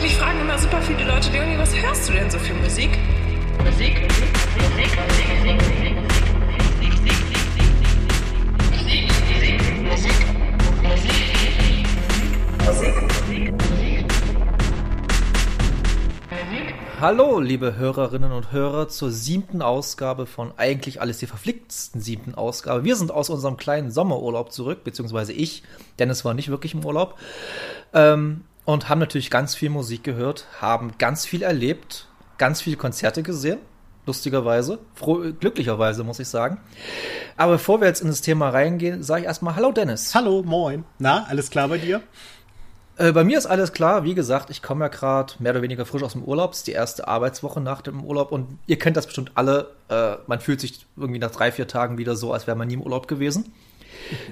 Mich fragen immer super viele Leute, Leonie, was hörst du denn so für Musik? Musik, Musik, Musik, Musik, Musik, Hallo, liebe Hörerinnen und Hörer, zur siebten Ausgabe von eigentlich alles die verflicktesten siebten Ausgabe. Wir sind aus unserem kleinen Sommerurlaub zurück, beziehungsweise ich, denn es war nicht wirklich im Urlaub. Ähm, und haben natürlich ganz viel Musik gehört, haben ganz viel erlebt, ganz viele Konzerte gesehen, lustigerweise, froh, glücklicherweise muss ich sagen. Aber bevor wir jetzt in das Thema reingehen, sage ich erstmal Hallo Dennis. Hallo, moin. Na, alles klar bei dir? Äh, bei mir ist alles klar. Wie gesagt, ich komme ja gerade mehr oder weniger frisch aus dem Urlaub. Es ist die erste Arbeitswoche nach dem Urlaub und ihr kennt das bestimmt alle. Äh, man fühlt sich irgendwie nach drei, vier Tagen wieder so, als wäre man nie im Urlaub gewesen.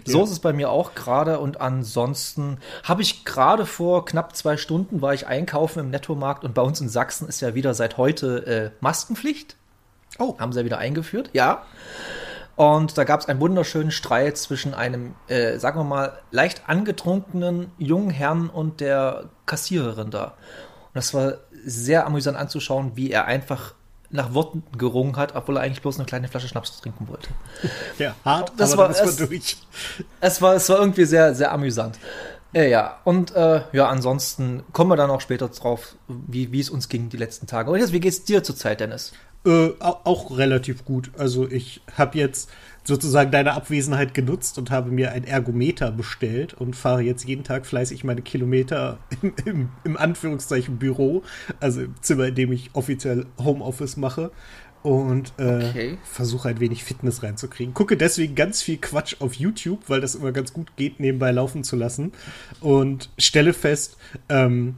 So ist es bei mir auch gerade und ansonsten habe ich gerade vor knapp zwei Stunden war ich einkaufen im Nettomarkt und bei uns in Sachsen ist ja wieder seit heute äh, Maskenpflicht. Oh. Haben sie ja wieder eingeführt, ja. Und da gab es einen wunderschönen Streit zwischen einem, äh, sagen wir mal, leicht angetrunkenen jungen Herrn und der Kassiererin da. Und das war sehr amüsant anzuschauen, wie er einfach nach Worten gerungen hat, obwohl er eigentlich bloß eine kleine Flasche Schnaps trinken wollte. Ja, hart, das aber war, es, durch. Es war, es war irgendwie sehr, sehr amüsant. Äh, ja, und äh, ja, ansonsten kommen wir dann auch später drauf, wie, wie es uns ging die letzten Tage. Und jetzt, wie geht's dir zurzeit, Dennis? Äh, auch relativ gut. Also ich habe jetzt sozusagen deine Abwesenheit genutzt und habe mir ein Ergometer bestellt und fahre jetzt jeden Tag fleißig meine Kilometer im, im, im Anführungszeichen Büro, also im Zimmer, in dem ich offiziell Homeoffice mache und äh, okay. versuche ein wenig Fitness reinzukriegen. Gucke deswegen ganz viel Quatsch auf YouTube, weil das immer ganz gut geht, nebenbei laufen zu lassen und stelle fest, ähm,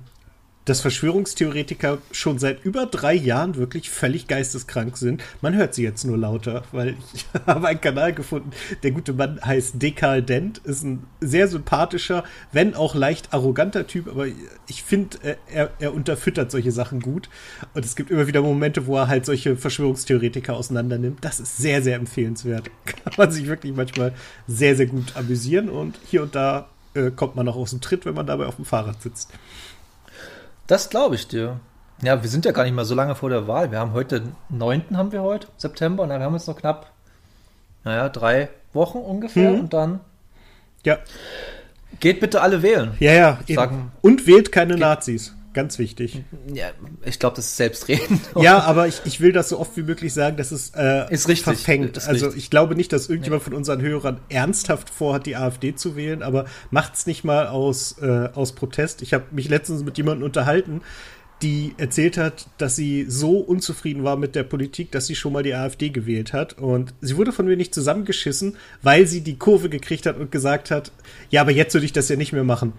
dass Verschwörungstheoretiker schon seit über drei Jahren wirklich völlig geisteskrank sind. Man hört sie jetzt nur lauter, weil ich habe einen Kanal gefunden. Der gute Mann heißt Dekal Dent, ist ein sehr sympathischer, wenn auch leicht arroganter Typ, aber ich finde, äh, er, er unterfüttert solche Sachen gut. Und es gibt immer wieder Momente, wo er halt solche Verschwörungstheoretiker auseinandernimmt. Das ist sehr, sehr empfehlenswert. Kann man sich wirklich manchmal sehr, sehr gut amüsieren und hier und da äh, kommt man auch aus dem Tritt, wenn man dabei auf dem Fahrrad sitzt. Das glaube ich dir. Ja, wir sind ja gar nicht mal so lange vor der Wahl. Wir haben heute, 9. haben wir heute, September, und dann haben wir jetzt noch knapp, naja, drei Wochen ungefähr mhm. und dann. Ja. Geht bitte alle wählen. Ja, ja. Sagen, und wählt keine Nazis. Ganz wichtig. Ja, ich glaube, das ist selbstredend. ja, aber ich, ich will das so oft wie möglich sagen, dass es äh, ist richtig, verfängt. Ist also richtig. ich glaube nicht, dass irgendjemand nee. von unseren Hörern ernsthaft vorhat, die AfD zu wählen, aber macht es nicht mal aus, äh, aus Protest. Ich habe mich letztens mit jemandem unterhalten, die erzählt hat, dass sie so unzufrieden war mit der Politik, dass sie schon mal die AfD gewählt hat. Und sie wurde von mir nicht zusammengeschissen, weil sie die Kurve gekriegt hat und gesagt hat, ja, aber jetzt würde ich das ja nicht mehr machen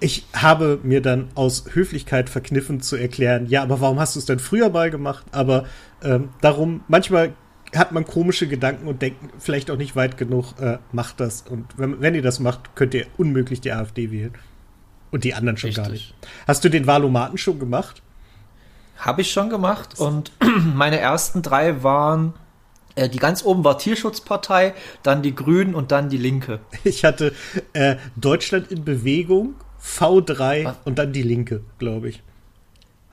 ich habe mir dann aus Höflichkeit verkniffen zu erklären, ja, aber warum hast du es denn früher mal gemacht? Aber ähm, darum, manchmal hat man komische Gedanken und denkt vielleicht auch nicht weit genug, äh, macht das. Und wenn, wenn, ihr das macht, könnt ihr unmöglich die AfD wählen. Und die anderen schon Richtig. gar nicht. Hast du den Wahlomaten schon gemacht? Habe ich schon gemacht und meine ersten drei waren äh, die ganz oben war Tierschutzpartei, dann die Grünen und dann die Linke. Ich hatte äh, Deutschland in Bewegung V3 Was? und dann die linke, glaube ich.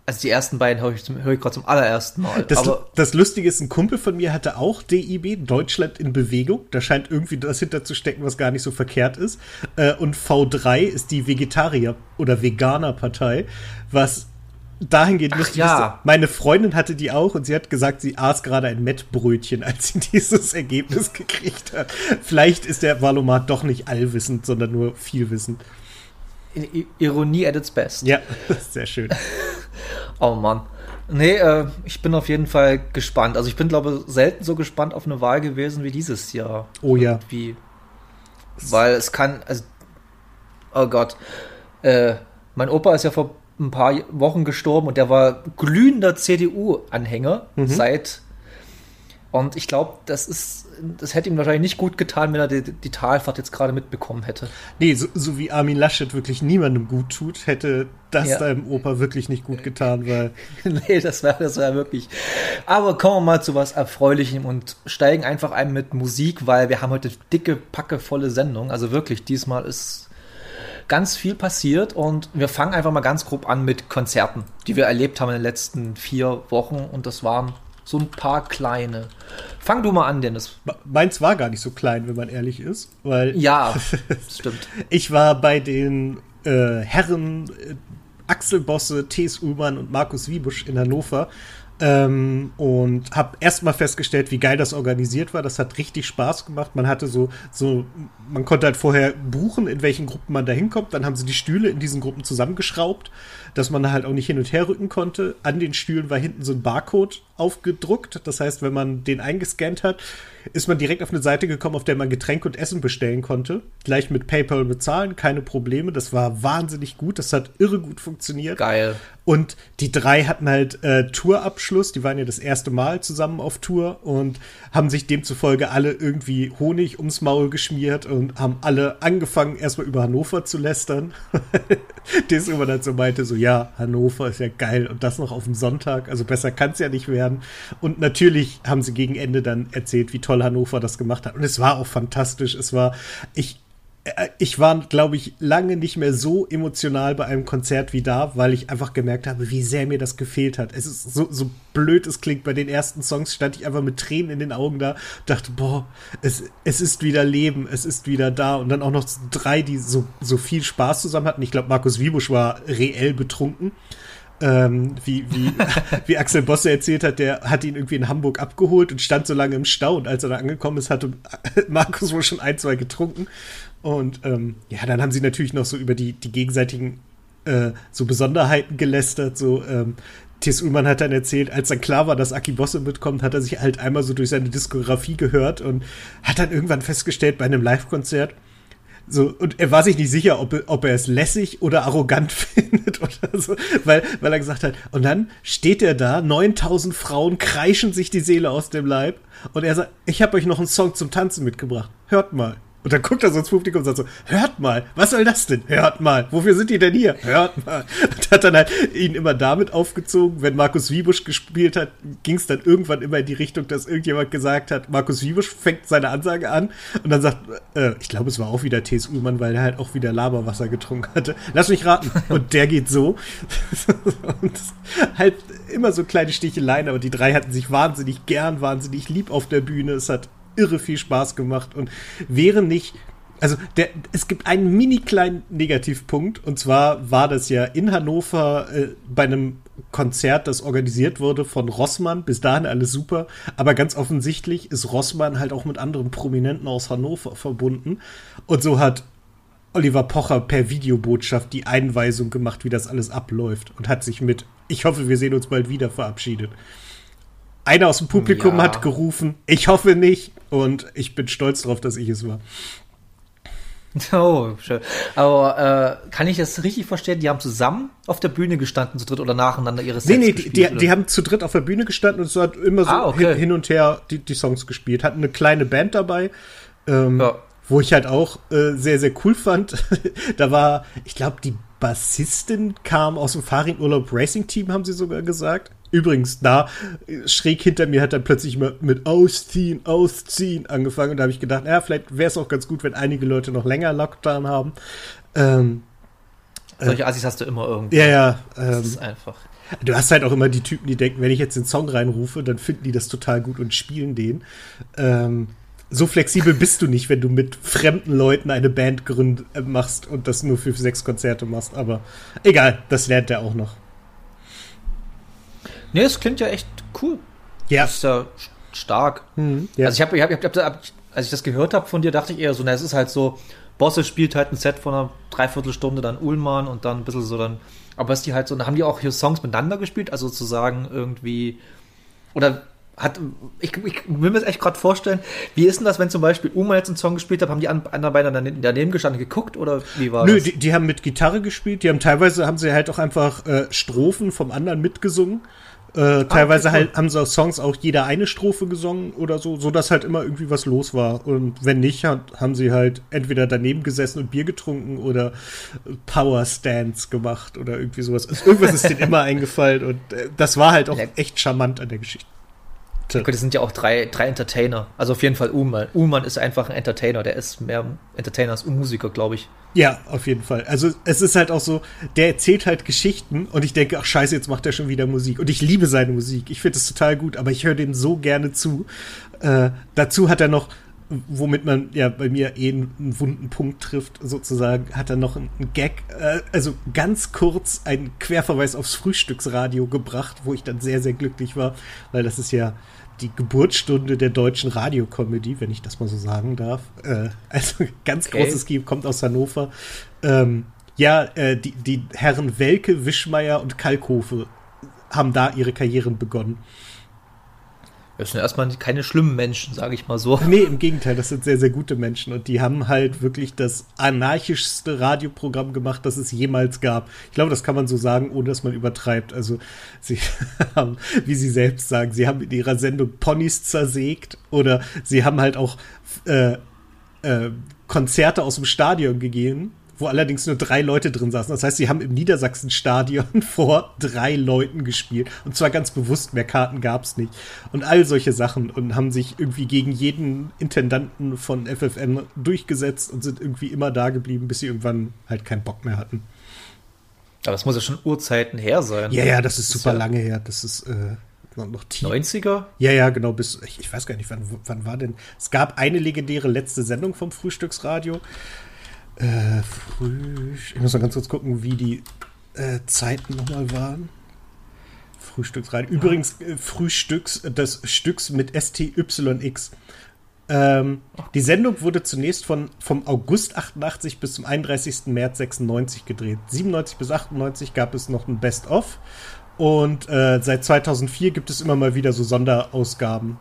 Also die ersten beiden höre ich, hör ich gerade zum allerersten Mal. Das, das, Lustige ist, ein Kumpel von mir hatte auch DIB, Deutschland in Bewegung. Da scheint irgendwie das hinter zu stecken, was gar nicht so verkehrt ist. Äh, und V3 ist die Vegetarier- oder Veganer-Partei, was dahingehend lustig ja. ist. Meine Freundin hatte die auch und sie hat gesagt, sie aß gerade ein Mettbrötchen, als sie dieses Ergebnis gekriegt hat. Vielleicht ist der Valomat doch nicht allwissend, sondern nur vielwissend. Ironie at its best. Ja, sehr schön. oh Mann. Nee, äh, ich bin auf jeden Fall gespannt. Also ich bin, glaube ich, selten so gespannt auf eine Wahl gewesen wie dieses Jahr. Oh ja. Wie, weil es kann, also, oh Gott, äh, mein Opa ist ja vor ein paar Wochen gestorben und der war glühender CDU-Anhänger mhm. seit und ich glaube, das ist, das hätte ihm wahrscheinlich nicht gut getan, wenn er die, die Talfahrt jetzt gerade mitbekommen hätte. Nee, so, so, wie Armin Laschet wirklich niemandem gut tut, hätte das ja. deinem Opa wirklich nicht gut getan, weil. nee, das wäre das wär wirklich. Aber kommen wir mal zu was Erfreulichem und steigen einfach ein mit Musik, weil wir haben heute dicke, packevolle Sendung. Also wirklich, diesmal ist ganz viel passiert und wir fangen einfach mal ganz grob an mit Konzerten, die wir erlebt haben in den letzten vier Wochen und das waren so ein paar kleine. Fang du mal an, Dennis. Meins war gar nicht so klein, wenn man ehrlich ist, weil. Ja, stimmt. ich war bei den äh, Herren äh, Axel Bosse, T.S. Ullmann und Markus Wiebusch in Hannover ähm, und habe erstmal festgestellt, wie geil das organisiert war. Das hat richtig Spaß gemacht. Man hatte so, so, man konnte halt vorher buchen, in welchen Gruppen man da hinkommt. Dann haben sie die Stühle in diesen Gruppen zusammengeschraubt, dass man halt auch nicht hin und her rücken konnte. An den Stühlen war hinten so ein Barcode aufgedruckt. Das heißt, wenn man den eingescannt hat, ist man direkt auf eine Seite gekommen, auf der man Getränke und Essen bestellen konnte. Gleich mit PayPal bezahlen, keine Probleme. Das war wahnsinnig gut. Das hat irre gut funktioniert. Geil. Und die drei hatten halt äh, Tourabschluss. Die waren ja das erste Mal zusammen auf Tour und haben sich demzufolge alle irgendwie Honig ums Maul geschmiert und haben alle angefangen, erstmal über Hannover zu lästern. das immer dann so meinte, so, ja, Hannover ist ja geil und das noch auf dem Sonntag. Also besser kann es ja nicht werden. Und natürlich haben sie gegen Ende dann erzählt, wie toll toll Hannover das gemacht hat. Und es war auch fantastisch. Es war, ich, äh, ich war, glaube ich, lange nicht mehr so emotional bei einem Konzert wie da, weil ich einfach gemerkt habe, wie sehr mir das gefehlt hat. Es ist so, so blöd es klingt, bei den ersten Songs stand ich einfach mit Tränen in den Augen da, dachte, boah, es, es ist wieder Leben, es ist wieder da. Und dann auch noch drei, die so, so viel Spaß zusammen hatten. Ich glaube, Markus Wiebusch war reell betrunken ähm, wie, wie, wie Axel Bosse erzählt hat, der hat ihn irgendwie in Hamburg abgeholt und stand so lange im Stau und als er da angekommen ist, hatte Markus wohl schon ein, zwei getrunken. Und ähm, ja, dann haben sie natürlich noch so über die, die gegenseitigen äh, so Besonderheiten gelästert, so ähm, T.S. Ullmann hat dann erzählt, als dann klar war, dass Aki Bosse mitkommt, hat er sich halt einmal so durch seine Diskografie gehört und hat dann irgendwann festgestellt bei einem Live-Konzert, so, und er war sich nicht sicher, ob, ob er es lässig oder arrogant findet oder so, weil, weil er gesagt hat, und dann steht er da, 9000 Frauen kreischen sich die Seele aus dem Leib und er sagt, ich habe euch noch einen Song zum Tanzen mitgebracht, hört mal. Und dann guckt er so ins Publikum und sagt so, hört mal, was soll das denn? Hört mal, wofür sind die denn hier? Hört mal. Und hat dann halt ihn immer damit aufgezogen, wenn Markus Wiebusch gespielt hat, ging es dann irgendwann immer in die Richtung, dass irgendjemand gesagt hat, Markus Wiebusch fängt seine Ansage an und dann sagt, äh, ich glaube, es war auch wieder T.S. Ullmann, weil er halt auch wieder Laberwasser getrunken hatte. Lass mich raten. Und der geht so. und halt immer so kleine Sticheleien, aber die drei hatten sich wahnsinnig gern, wahnsinnig lieb auf der Bühne. Es hat irre viel Spaß gemacht und wäre nicht also der, es gibt einen mini kleinen Negativpunkt und zwar war das ja in Hannover äh, bei einem Konzert, das organisiert wurde von Rossmann. Bis dahin alles super, aber ganz offensichtlich ist Rossmann halt auch mit anderen Prominenten aus Hannover verbunden und so hat Oliver Pocher per Videobotschaft die Einweisung gemacht, wie das alles abläuft und hat sich mit Ich hoffe, wir sehen uns bald wieder verabschiedet. Einer aus dem Publikum ja. hat gerufen, ich hoffe nicht. Und ich bin stolz darauf, dass ich es war. Oh, schön. Aber äh, kann ich das richtig verstehen? Die haben zusammen auf der Bühne gestanden, zu dritt oder nacheinander ihre Sets Nee, nee, gespielt, die, die, haben zu dritt auf der Bühne gestanden und so hat immer so ah, okay. hin, und her die, die Songs gespielt. Hatten eine kleine Band dabei. Ähm, ja. Wo ich halt auch äh, sehr, sehr cool fand. da war, ich glaube, die Bassistin kam aus dem Fahrradurlaub Racing Team, haben sie sogar gesagt. Übrigens, da schräg hinter mir hat dann plötzlich mal mit Ausziehen, Ausziehen angefangen. Und da habe ich gedacht, ja, vielleicht wäre es auch ganz gut, wenn einige Leute noch länger Lockdown haben. Ähm, Solche Assis hast du immer irgendwie. Ja, ja. Ähm, das ist einfach. Du hast halt auch immer die Typen, die denken, wenn ich jetzt den Song reinrufe, dann finden die das total gut und spielen den. Ähm, so flexibel bist du nicht, wenn du mit fremden Leuten eine Band gründ äh, machst und das nur für sechs Konzerte machst. Aber egal, das lernt er auch noch. Nee, es klingt ja echt cool. Ja. Das ist ja stark. Mhm, ja. Also ich habe, ich hab, ich hab, als ich das gehört habe von dir, dachte ich eher so, na, es ist halt so, Bosse spielt halt ein Set von einer Dreiviertelstunde, dann Ullmann und dann ein bisschen so dann, aber ist die halt so, dann haben die auch hier Songs miteinander gespielt, also sozusagen irgendwie, oder hat, ich, ich will mir das echt gerade vorstellen, wie ist denn das, wenn zum Beispiel Uma jetzt einen Song gespielt hat, haben die anderen beiden dann daneben gestanden geguckt oder wie war Nö, das? Nö, die, die, haben mit Gitarre gespielt, die haben teilweise, haben sie halt auch einfach äh, Strophen vom anderen mitgesungen. Äh, ah, teilweise halt haben sie Songs auch jeder eine Strophe gesungen oder so, so dass halt immer irgendwie was los war. Und wenn nicht, hat, haben sie halt entweder daneben gesessen und Bier getrunken oder Power Stands gemacht oder irgendwie sowas. Also irgendwas ist denen immer eingefallen und äh, das war halt auch echt charmant an der Geschichte. Gut, das sind ja auch drei, drei Entertainer. Also auf jeden Fall Uhlmann. Uhlmann ist einfach ein Entertainer. Der ist mehr Entertainer als Musiker, glaube ich. Ja, auf jeden Fall. Also es ist halt auch so, der erzählt halt Geschichten und ich denke, ach scheiße, jetzt macht er schon wieder Musik. Und ich liebe seine Musik. Ich finde es total gut, aber ich höre dem so gerne zu. Äh, dazu hat er noch, womit man ja bei mir eh einen wunden Punkt trifft, sozusagen, hat er noch einen Gag, äh, also ganz kurz einen Querverweis aufs Frühstücksradio gebracht, wo ich dann sehr, sehr glücklich war, weil das ist ja die Geburtsstunde der deutschen Radiokomödie, wenn ich das mal so sagen darf. Äh, also ganz Okay. großes Team, kommt aus Hannover. Ähm, ja, äh, die, die Herren Welke, Wischmeier und Kalkofe haben da ihre Karrieren begonnen. Das sind erstmal keine schlimmen Menschen, sage ich mal so. Nee, im Gegenteil, das sind sehr, sehr gute Menschen und die haben halt wirklich das anarchischste Radioprogramm gemacht, das es jemals gab. Ich glaube, das kann man so sagen, ohne dass man übertreibt. Also, sie haben, wie sie selbst sagen, sie haben in ihrer Sendung Ponys zersägt oder sie haben halt auch äh, äh, Konzerte aus dem Stadion gegeben, wo allerdings nur drei Leute drin saßen. Das heißt, sie haben im Niedersachsen-Stadion vor drei Leuten gespielt. Und zwar ganz bewusst, mehr Karten gab es nicht. Und all solche Sachen und haben sich irgendwie gegen jeden Intendanten von FFN durchgesetzt und sind irgendwie immer da geblieben, bis sie irgendwann halt keinen Bock mehr hatten. Aber das muss ja schon Urzeiten her sein. Ja, ja, das ist Das ist super ja- lange her. Das ist äh, noch noch tief. 90er? Ja, ja, genau, bis, ich, ich weiß gar nicht, wann, wann war denn, es gab eine legendäre letzte Sendung vom Frühstücksradio. Äh, früh, ich muss mal ganz kurz gucken, wie die äh, Zeiten nochmal waren. Frühstücksradio. Übrigens, äh, Frühstücks, des Stücks mit STYX. Ähm, die Sendung wurde zunächst von, vom August 88 bis zum 31. März 96 gedreht. 97 bis 98 gab es noch ein Best-of. Und äh, seit 2004 gibt es immer mal wieder so Sonderausgaben.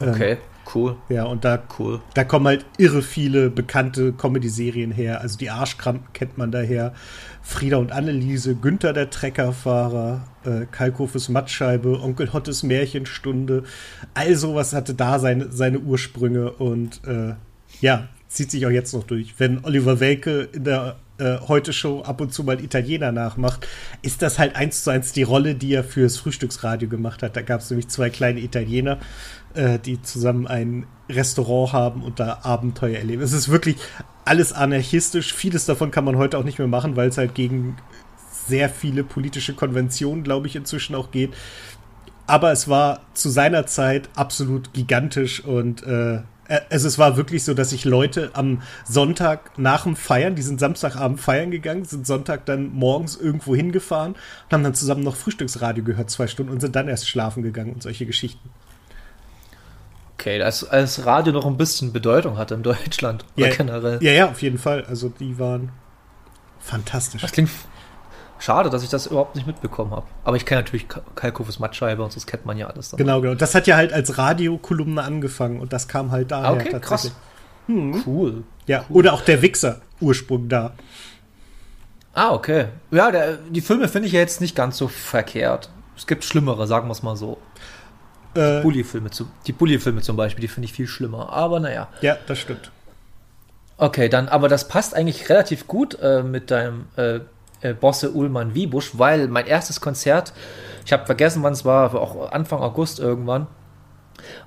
Ähm, Okay, cool, Ja, und da, cool. da kommen halt irre viele bekannte Comedy-Serien her. Also die Arschkrampen kennt man daher. Frieda und Anneliese, Günther der Treckerfahrer, äh, Kalkofes Mattscheibe, Onkel Hottes Märchenstunde. All sowas hatte da seine, seine Ursprünge und äh, ja, zieht sich auch jetzt noch durch. Wenn Oliver Welke in der äh, Heute-Show ab und zu mal Italiener nachmacht, ist das halt eins zu eins die Rolle, die er fürs Frühstücksradio gemacht hat. Da gab es nämlich zwei kleine Italiener, äh, die zusammen ein Restaurant haben und da Abenteuer erleben. Es ist wirklich alles anarchistisch. Vieles davon kann man heute auch nicht mehr machen, weil es halt gegen sehr viele politische Konventionen, glaube ich, inzwischen auch geht. Aber es war zu seiner Zeit absolut gigantisch und äh, also es war wirklich so, dass sich Leute am Sonntag nach dem Feiern, die sind Samstagabend feiern gegangen, sind Sonntag dann morgens irgendwo hingefahren und haben dann zusammen noch Frühstücksradio gehört, zwei Stunden und sind dann erst schlafen gegangen und solche Geschichten. Okay, als, als Radio noch ein bisschen Bedeutung hatte in Deutschland Ja, generell. ja, ja, auf jeden Fall. Also die waren fantastisch. Das klingt schade, dass ich das überhaupt nicht mitbekommen habe. Aber ich kenne natürlich Ka- Kalkofes Mattscheibe und das kennt man ja alles dann. Genau, genau. Das hat ja halt als Radiokolumne angefangen und das kam halt daher Ah, okay, krass. Cool. Ja, oder auch der Wichser, Ursprung da. Ah, okay. Ja, der, die Filme finde ich ja jetzt nicht ganz so verkehrt. Es gibt schlimmere, sagen wir es mal so. Äh, Bully-Filme, zu- die Bully-Filme zum Beispiel, die finde ich viel schlimmer. Aber naja. ja, das stimmt. Okay, dann, aber das passt eigentlich relativ gut äh, mit deinem äh, äh, Bosse Ullmann Wiebusch, weil mein erstes Konzert, ich habe vergessen, wann es war, aber auch Anfang August irgendwann,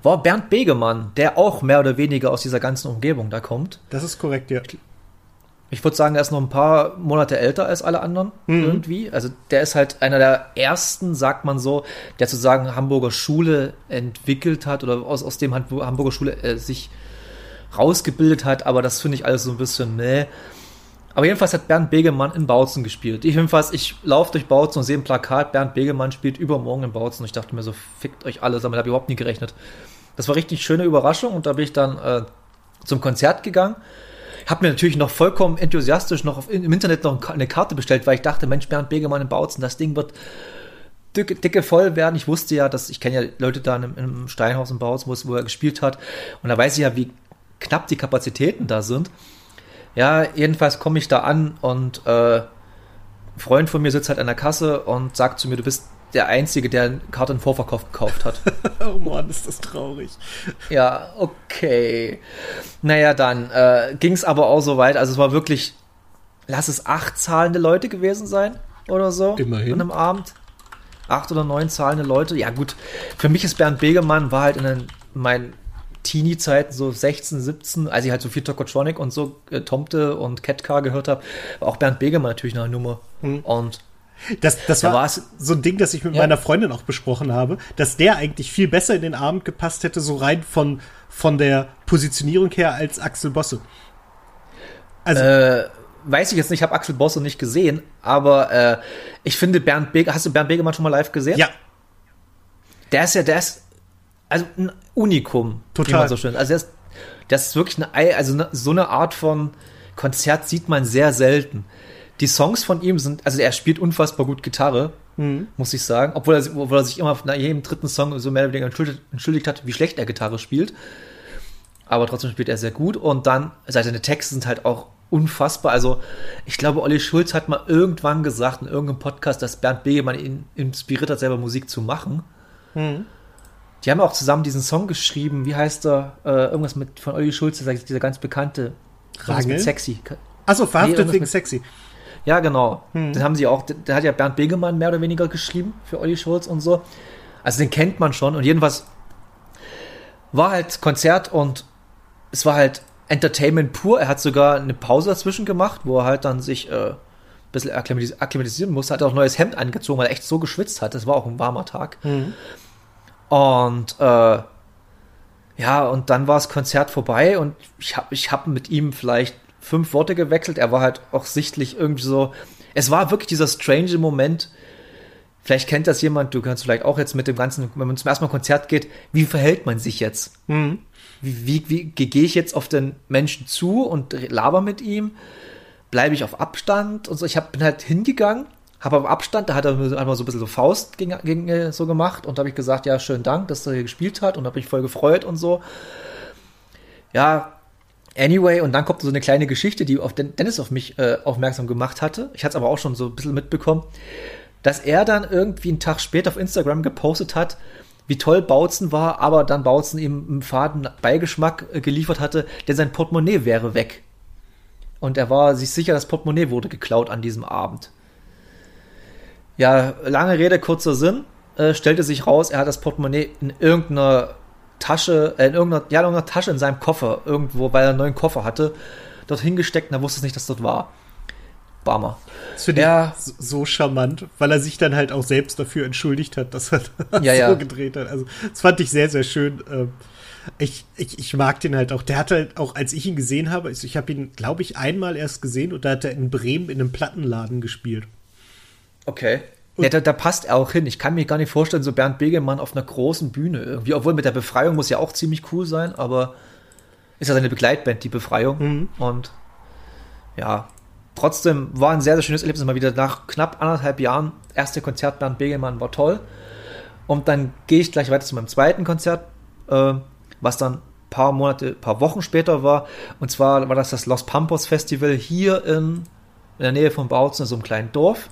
war Bernd Begemann, der auch mehr oder weniger aus dieser ganzen Umgebung da kommt. Das ist korrekt, ja. Ich würde sagen, er ist noch ein paar Monate älter als alle anderen irgendwie. Also der ist halt einer der ersten, sagt man so, der sozusagen Hamburger Schule entwickelt hat oder aus, aus dem Hamburger Schule äh, sich rausgebildet hat. Aber das finde ich alles so ein bisschen, ne. Aber jedenfalls hat Bernd Begemann in Bautzen gespielt. Ich jedenfalls, ich laufe durch Bautzen und sehe ein Plakat, Bernd Begemann spielt übermorgen in Bautzen. Und ich dachte mir so, fickt euch alle, damit habe ich überhaupt nie gerechnet. Das war richtig schöne Überraschung und da bin ich dann äh, zum Konzert gegangen. Hab mir natürlich noch vollkommen enthusiastisch noch auf, im Internet noch eine Karte bestellt, weil ich dachte, Mensch, Bernd Begemann in Bautzen, das Ding wird dicke, dicke voll werden. Ich wusste ja, dass ich kenne ja Leute da im, im Steinhaus in Bautzen, wo, wo er gespielt hat. Und da weiß ich ja, wie knapp die Kapazitäten da sind. Ja, jedenfalls komme ich da an und äh, ein Freund von mir sitzt halt an der Kasse und sagt zu mir, du bist der Einzige, der Karte im Vorverkauf gekauft hat. Oh Mann, ist das traurig. Ja, okay. Naja, dann äh, ging es aber auch so weit. Also es war wirklich, lass es acht zahlende Leute gewesen sein oder so Immerhin. an einem Abend. acht oder neun zahlende Leute. Ja, gut, für mich ist Bernd Begemann, war halt in den, meinen Teenie-Zeiten, so 16, 17, als ich halt so viel Tokotronic und so äh, Tomte und Catcar gehört habe, war auch Bernd Begemann natürlich eine Nummer. Mhm. Und Das, das Da war so ein Ding, das ich mit Ja. meiner Freundin auch besprochen habe, dass der eigentlich viel besser in den Abend gepasst hätte, so rein von, von der Positionierung her als Axel Bosse. Also, äh, weiß ich jetzt nicht, ich habe Axel Bosse nicht gesehen, aber äh, ich finde Bernd Bege, hast du Bernd Begemann schon mal live gesehen? ja, Der ist ja, der ist also ein Unikum, Total. so schön. Also der ist, das ist wirklich eine, Ei- also eine, so eine Art von Konzert sieht man sehr selten. Die Songs von ihm sind, also er spielt unfassbar gut Gitarre, Mhm. muss ich sagen, obwohl er, obwohl er sich immer nach jedem dritten Song so mehr oder weniger entschuldigt, entschuldigt hat, wie schlecht er Gitarre spielt. Aber trotzdem spielt er sehr gut und dann, also seine Texte sind halt auch unfassbar. Also, ich glaube, Olli Schulz hat mal irgendwann gesagt in irgendeinem Podcast, dass Bernd Begemann ihn inspiriert hat, selber Musik zu machen. Die haben auch zusammen diesen Song geschrieben. Wie heißt er? Äh, irgendwas mit von Olli Schulz, dieser, dieser ganz bekannte. Rangel? mit Sexy. achso, verhaftet irgendwas wegen sexy. Ja, genau. Den haben sie auch, der hat ja Bernd Begemann mehr oder weniger geschrieben für Olli Schulz und so. Also den kennt man schon. Und jedenfalls war halt Konzert und es war halt Entertainment pur. Er hat sogar eine Pause dazwischen gemacht, wo er halt dann sich äh, ein bisschen akklimatis akklimatisieren musste. Hat auch ein neues Hemd angezogen, weil er echt so geschwitzt hat. Das war auch ein warmer Tag. Und äh, ja, und dann war das Konzert vorbei und ich habe ich hab mit ihm vielleicht fünf Worte gewechselt. Er war halt auch sichtlich irgendwie so. Es war wirklich dieser strange Moment. Vielleicht kennt das jemand, du kannst vielleicht auch jetzt mit dem Ganzen, wenn man zum ersten Mal Konzert geht, wie verhält man sich jetzt? Wie, wie, wie gehe ich jetzt auf den Menschen zu und laber mit ihm? Bleibe ich auf Abstand? Und so, ich hab, bin halt hingegangen, habe auf Abstand, da hat er mir einmal so ein bisschen so Faust gegen, gegen, äh, so gemacht und da habe ich gesagt, ja, schönen Dank, dass er hier gespielt hat und habe mich voll gefreut und so. Ja, anyway, und dann kommt so eine kleine Geschichte, die auf Den Dennis auf mich äh, aufmerksam gemacht hatte. Ich hatte es aber auch schon so ein bisschen mitbekommen, dass er dann irgendwie einen Tag später auf Instagram gepostet hat, wie toll Bautzen war, aber dann Bautzen ihm einen faden Beigeschmack äh, geliefert hatte, denn sein Portemonnaie wäre weg. Und er war sich sicher, das Portemonnaie wurde geklaut an diesem Abend. Ja, lange Rede, kurzer Sinn. Äh, stellte sich raus, er hat das Portemonnaie in irgendeiner Tasche, äh, in irgendeiner, ja, in irgendeiner Tasche in seinem Koffer, irgendwo, weil er einen neuen Koffer hatte, dort hingesteckt und er wusste es nicht, dass dort war. Bummer. Das finde Ja. ich so, charmant, weil er sich dann halt auch selbst dafür entschuldigt hat, dass er das Ja, so ja. gedreht hat. Also, das fand ich sehr, sehr schön. Ähm, Ich, ich, ich mag den halt auch. Der hat halt auch, als ich ihn gesehen habe, ich, ich habe ihn, glaube ich, einmal erst gesehen und da hat er in Bremen in einem Plattenladen gespielt. Okay. Ja, da, da passt er auch hin. Ich kann mir gar nicht vorstellen, so Bernd Begemann auf einer großen Bühne irgendwie. Obwohl mit der Befreiung muss ja auch ziemlich cool sein, aber ist ja seine Begleitband, die Befreiung. Und ja, trotzdem war ein sehr, sehr schönes Erlebnis. Mal wieder nach knapp anderthalb Jahren, erste Konzert Bernd Begemann war toll. Und dann gehe ich gleich weiter zu meinem zweiten Konzert, äh, was dann paar Monate, paar Wochen später war. Und zwar war das das Los Pampos Festival hier in, in der Nähe von Bautzen, so einem kleinen Dorf.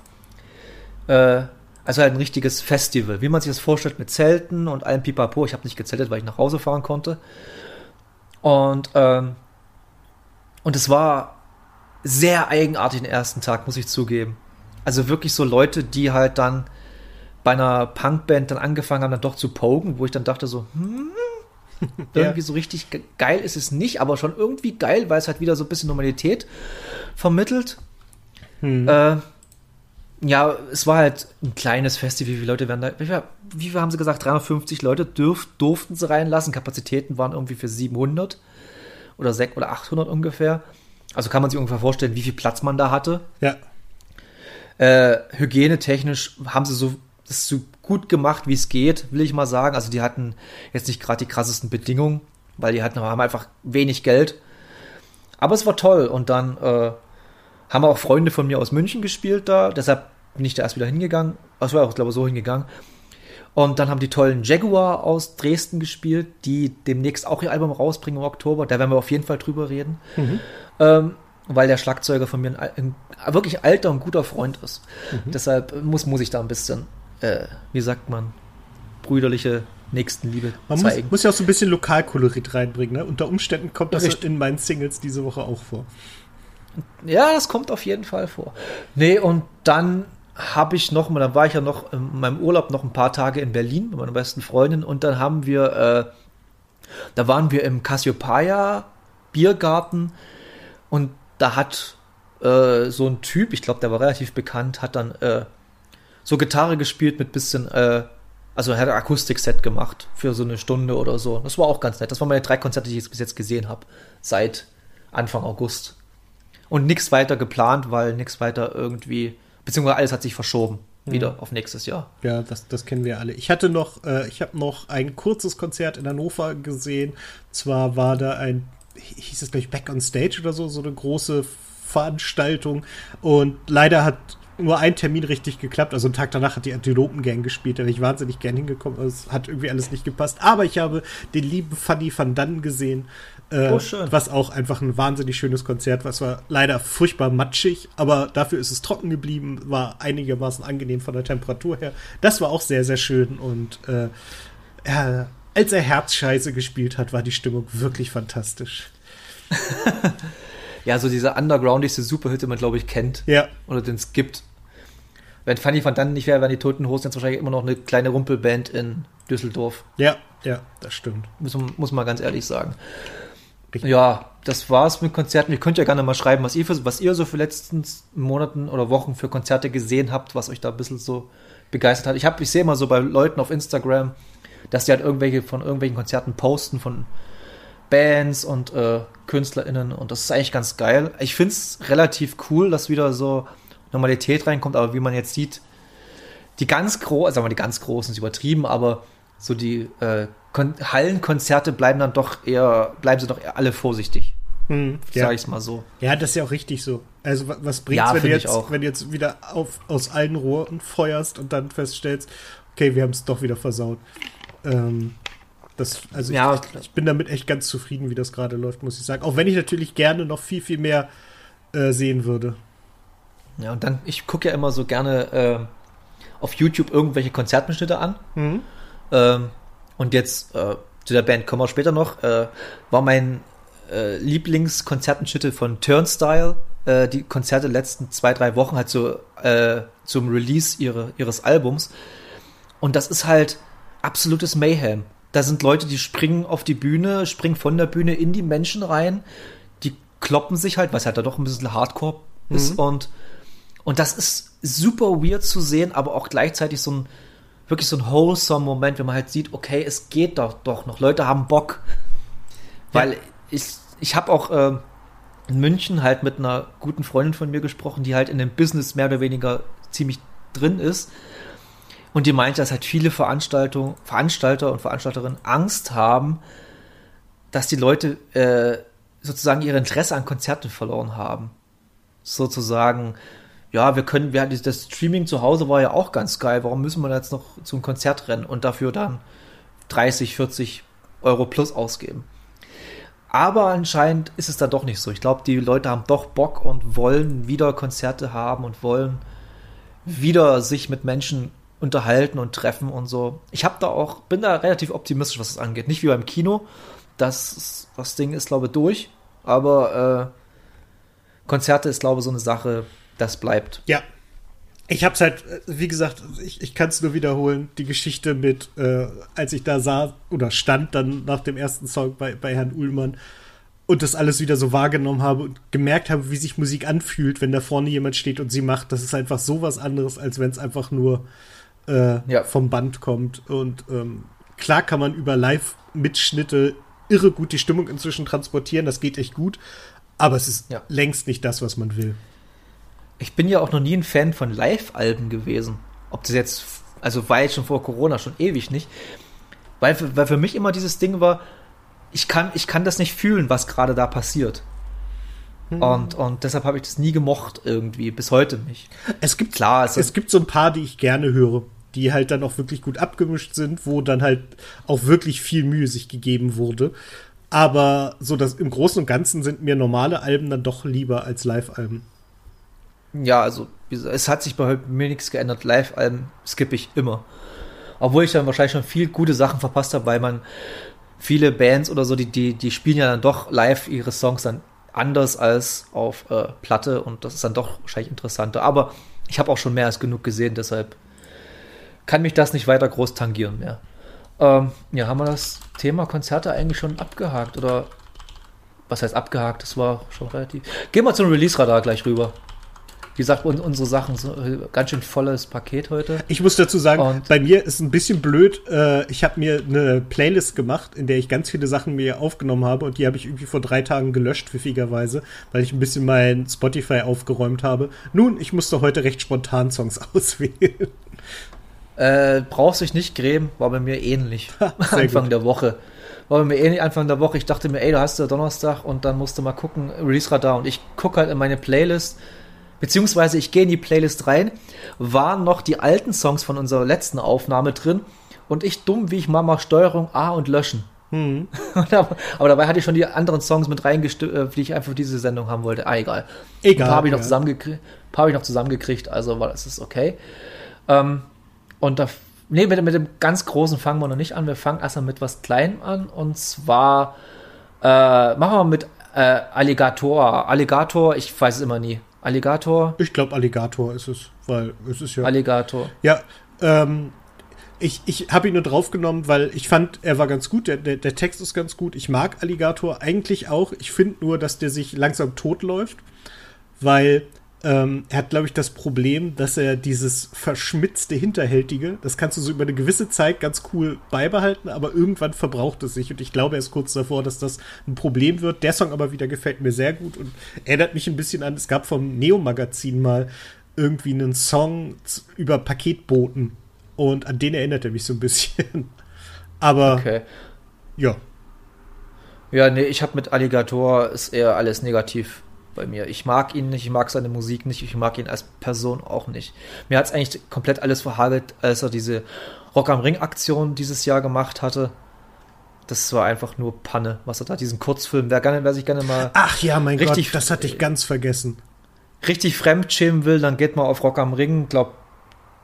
Äh, also halt ein richtiges Festival, wie man sich das vorstellt, mit Zelten und allem Pipapo. Ich habe nicht gezeltet, weil ich nach Hause fahren konnte. Und, ähm, und es war sehr eigenartig den ersten Tag, muss ich zugeben. Also wirklich so Leute, die halt dann bei einer Punkband dann angefangen haben, dann doch zu pogen, wo ich dann dachte so, hm, irgendwie so richtig ge- geil ist es nicht, aber schon irgendwie geil, weil es halt wieder so ein bisschen Normalität vermittelt. Äh, ja, es war halt ein kleines Festival. Wie viele Leute werden da? Wie viel, wie viel haben sie gesagt? 350 Leute dürf, durften sie reinlassen. Kapazitäten waren irgendwie für 700 oder 600 oder 800 ungefähr. Also kann man sich ungefähr vorstellen, wie viel Platz man da hatte. Ja. Äh, hygienetechnisch haben sie so das so gut gemacht, wie es geht, will ich mal sagen. Also die hatten jetzt nicht gerade die krassesten Bedingungen, weil die hatten haben einfach wenig Geld. Aber es war toll und dann äh, haben auch Freunde von mir aus München gespielt da, deshalb bin ich da erst wieder hingegangen. Also war auch, glaube ich, so hingegangen. Und dann haben die tollen Jaguar aus Dresden gespielt, die demnächst auch ihr Album rausbringen im Oktober. Da werden wir auf jeden Fall drüber reden. Ähm, weil der Schlagzeuger von mir ein, ein wirklich alter und guter Freund ist. Deshalb muss, muss ich da ein bisschen, äh, wie sagt man, brüderliche Nächstenliebe Man muss, zeigen. muss ja auch so ein bisschen Lokalkolorit reinbringen. Ne? Unter Umständen kommt das Richtig. in meinen Singles diese Woche auch vor. Ja, das kommt auf jeden Fall vor. Nee, und dann habe ich noch, dann war ich ja noch in meinem Urlaub noch ein paar Tage in Berlin mit meiner besten Freundin und dann haben wir, äh, da waren wir im Cassiopeia Biergarten und da hat äh, so ein Typ, ich glaube, der war relativ bekannt, hat dann äh, so Gitarre gespielt mit bisschen, äh, also hat ein Akustikset gemacht für so eine Stunde oder so. Das war auch ganz nett. Das waren meine drei Konzerte, die ich bis jetzt gesehen habe, seit Anfang August. Und nichts weiter geplant, weil nichts weiter irgendwie, beziehungsweise alles hat sich verschoben. Wieder auf nächstes Jahr. Ja, das, das kennen wir alle. Ich hatte noch, äh, ich habe noch ein kurzes Konzert in Hannover gesehen. Zwar war da ein, hieß es gleich Back on Stage oder so, so eine große Veranstaltung. Und leider hat nur ein Termin richtig geklappt. Also einen Tag danach hat die Antilopen-Gang gespielt. Da bin ich wahnsinnig gern hingekommen. Also es hat irgendwie alles nicht gepasst. Aber ich habe den lieben Fanny van Dannen gesehen. Äh, Oh, schön. Was auch einfach ein wahnsinnig schönes Konzert war. Es war leider furchtbar matschig, aber dafür ist es trocken geblieben. War einigermaßen angenehm von der Temperatur her. Das war auch sehr, sehr schön. Und äh, ja, als er Herzscheiße gespielt hat, war die Stimmung wirklich fantastisch. Ja, so diese undergroundigste Superhit, die man, glaube ich, kennt. Ja, Oder den es gibt. Wenn Fanny van Dannen nicht wäre, wären die Toten Hosen jetzt wahrscheinlich immer noch eine kleine Rumpelband in Düsseldorf. ja, ja, das stimmt. Muss, muss man ganz ehrlich sagen. Richtig. Ja, das war's mit Konzerten. Ihr könnt ja gerne mal schreiben, was ihr, für, was ihr so für letzten Monaten oder Wochen für Konzerte gesehen habt, was euch da ein bisschen so begeistert hat. Ich, hab, ich sehe mal so bei Leuten auf Instagram, dass die halt irgendwelche von irgendwelchen Konzerten posten von Bands und äh, KünstlerInnen und das ist eigentlich ganz geil. Ich finde es relativ cool, dass wieder so Normalität reinkommt, aber wie man jetzt sieht, die ganz großen, sagen wir die ganz großen ist übertrieben, aber so die äh, Kon Hallenkonzerte bleiben dann doch eher, bleiben sie doch eher alle vorsichtig, Hm, sag ja. ich mal so. ja, das ist ja auch richtig so. Also wa- was bringt's, Ja, wenn, du jetzt, wenn du jetzt wieder auf, aus allen Rohren feuerst und dann feststellst, okay, wir haben es doch wieder versaut. Ähm, das, also Ja, ich, ich bin damit echt ganz zufrieden, wie das gerade läuft, muss ich sagen. Auch wenn ich natürlich gerne noch viel, viel mehr äh, sehen würde. Ja, und dann, ich gucke ja immer so gerne äh, auf YouTube irgendwelche Konzertmitschnitte an. Mhm. Ähm, und jetzt äh, zu der Band kommen wir später noch. Äh, war mein äh, Lieblingskonzertmitschnitte von Turnstyle. Äh, die Konzerte letzten zwei, drei Wochen halt so zum Release ihre, ihres Albums. Und das ist halt absolutes Mayhem. Da sind Leute, die springen auf die Bühne, springen von der Bühne in die Menschen rein, die kloppen sich halt, was halt da doch ein bisschen Hardcore ist und und das ist super weird zu sehen, aber auch gleichzeitig so ein wirklich so ein wholesome Moment, wenn man halt sieht, okay, es geht doch doch noch, Leute haben Bock. Weil ich ich habe auch ähm, in München halt mit einer guten Freundin von mir gesprochen, die halt in dem Business mehr oder weniger ziemlich drin ist. Und die meinte, dass halt viele Veranstaltungen, Veranstalter und Veranstalterinnen Angst haben, dass die Leute äh, sozusagen ihr Interesse an Konzerten verloren haben. Sozusagen, ja, wir können, wir hatten das Streaming zu Hause war ja auch ganz geil. Warum müssen wir jetzt noch zum Konzert rennen und dafür dann 30, 40 Euro plus ausgeben? Aber anscheinend ist es da doch nicht so. Ich glaube, die Leute haben doch Bock und wollen wieder Konzerte haben und wollen wieder sich mit Menschen unterhalten und treffen und so. Ich habe da auch, bin da relativ optimistisch, was das angeht. Nicht wie beim Kino. Das, das Ding ist, glaube ich, durch. Aber äh, Konzerte ist, glaube ich, so eine Sache, das bleibt. Ja. Ich hab's halt, äh, wie gesagt, ich, ich kann es nur wiederholen, die Geschichte mit, äh, als ich da sah oder stand dann nach dem ersten Song bei, bei Herrn Uhlmann und das alles wieder so wahrgenommen habe und gemerkt habe, wie sich Musik anfühlt, wenn da vorne jemand steht und sie macht. Das ist einfach so was anderes, als wenn es einfach nur äh, Ja. vom Band kommt. Und ähm, klar kann man über Live-Mitschnitte irre gut die Stimmung inzwischen transportieren, das geht echt gut, aber es ist Ja. längst nicht das, was man will. Ich bin ja auch noch nie ein Fan von Live-Alben gewesen. Ob das jetzt, also war jetzt schon vor Corona, schon ewig nicht. Weil, für- weil für mich immer dieses Ding war, ich kann, ich kann das nicht fühlen, was gerade da passiert. Und, und deshalb habe ich das nie gemocht irgendwie, bis heute nicht. Es gibt Klar, also- es gibt so ein paar, die ich gerne höre, die halt dann auch wirklich gut abgemischt sind, wo dann halt auch wirklich viel Mühe sich gegeben wurde. Aber so das im Großen und Ganzen sind mir normale Alben dann doch lieber als Live-Alben. Ja, also es hat sich bei mir nichts geändert. Live-Alben skippe ich immer. Obwohl ich dann wahrscheinlich schon viel gute Sachen verpasst habe, weil man viele Bands oder so, die, die, die spielen ja dann doch live ihre Songs dann anders als auf äh, Platte und das ist dann doch wahrscheinlich interessanter. Aber ich habe auch schon mehr als genug gesehen, deshalb kann mich das nicht weiter groß tangieren mehr. Ähm, ja, haben wir das Thema Konzerte eigentlich schon abgehakt oder was heißt abgehakt? Das war schon relativ. Gehen wir zum Release-Radar gleich rüber. Wie gesagt, unsere Sachen so äh, ganz schön volles Paket heute. Ich muss dazu sagen, und bei mir ist ein bisschen blöd. Äh, ich habe mir eine Playlist gemacht, in der ich ganz viele Sachen mir aufgenommen habe und die habe ich irgendwie vor drei Tagen gelöscht, pfiffigerweise, weil ich ein bisschen mein Spotify aufgeräumt habe. Nun, ich musste heute recht spontan Songs auswählen. Äh, brauchst dich nicht grämen, war bei mir ähnlich. Anfang gut. der Woche. War bei mir ähnlich Anfang der Woche. Ich dachte mir, ey, du hast ja Donnerstag und dann musst du mal gucken, Release-Radar. Und ich gucke halt in meine Playlist beziehungsweise ich gehe in die Playlist rein, waren noch die alten Songs von unserer letzten Aufnahme drin und ich dumm wie ich Mama Steuerung A und löschen. Hm. aber dabei hatte ich schon die anderen Songs mit reingestellt, äh, die ich einfach für diese Sendung haben wollte. Ah, egal. Egal. Ein paar habe ich, noch zusammengekriegt, paar hab ich noch zusammengekriegt, also war das ist okay. Ähm, und da, nee, mit, mit, dem ganz Großen fangen wir noch nicht an. Wir fangen erstmal mit was Kleinem an. Und zwar äh, machen wir mit äh, Alligator. Alligator, ich weiß es immer nie. Alligator? Ich glaube, Alligator ist es, weil es ist ja. Alligator. Ja, ähm, ich, ich habe ihn nur draufgenommen, weil ich fand, er war ganz gut. Der, der, der Text ist ganz gut. Ich mag Alligator eigentlich auch. Ich finde nur, dass der sich langsam totläuft, weil ähm, er hat, glaube ich, das Problem, dass er dieses verschmitzte Hinterhältige, das kannst du so über eine gewisse Zeit ganz cool beibehalten, aber irgendwann verbraucht es sich. Und ich glaube, er ist kurz davor, dass das ein Problem wird. Der Song aber wieder gefällt mir sehr gut und erinnert mich ein bisschen an, es gab vom Neo-Magazin mal irgendwie einen Song über Paketboten. Und an den erinnert er mich so ein bisschen. aber okay. ja. Ja, nee, ich habe mit Alligator ist eher alles negativ bei mir. Ich mag ihn nicht, ich mag seine Musik nicht, ich mag ihn als Person auch nicht. Mir hat es eigentlich komplett alles verhagelt, als er diese Rock am Ring Aktion dieses Jahr gemacht hatte. Das war einfach nur Panne, was er da, diesen Kurzfilm, wer, gerne, wer sich gerne mal. Ach ja, mein richtig, Gott, das hatte ich ganz vergessen. Richtig fremdschämen will, dann geht mal auf Rock am Ring, glaub,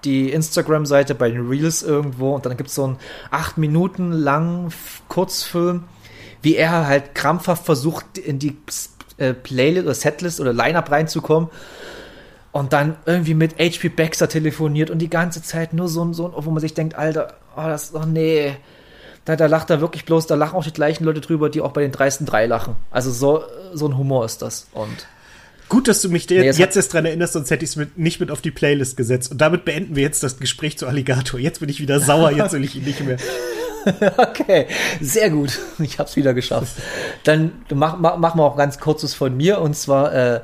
die Instagram-Seite bei den Reels irgendwo und dann gibt es so einen acht Minuten langen Kurzfilm, wie er halt krampfhaft versucht, in die äh, Playlist oder Setlist oder Lineup reinzukommen und dann irgendwie mit HP Baxter telefoniert und die ganze Zeit nur so, so wo man sich denkt, Alter, oh, das, oh nee, da, da lacht er wirklich bloß, da lachen auch die gleichen Leute drüber, die auch bei den dreisten drei lachen. Also so, so ein Humor ist das und Gut, dass du mich nee, jetzt, jetzt erst dran erinnerst, sonst hätte ich es nicht mit auf die Playlist gesetzt. Und damit beenden wir jetzt das Gespräch zu Alligator. Jetzt bin ich wieder sauer, jetzt will ich ihn nicht mehr. okay, sehr gut. Ich habe es wieder geschafft. Dann machen mach, mach wir auch ganz kurzes von mir und zwar äh,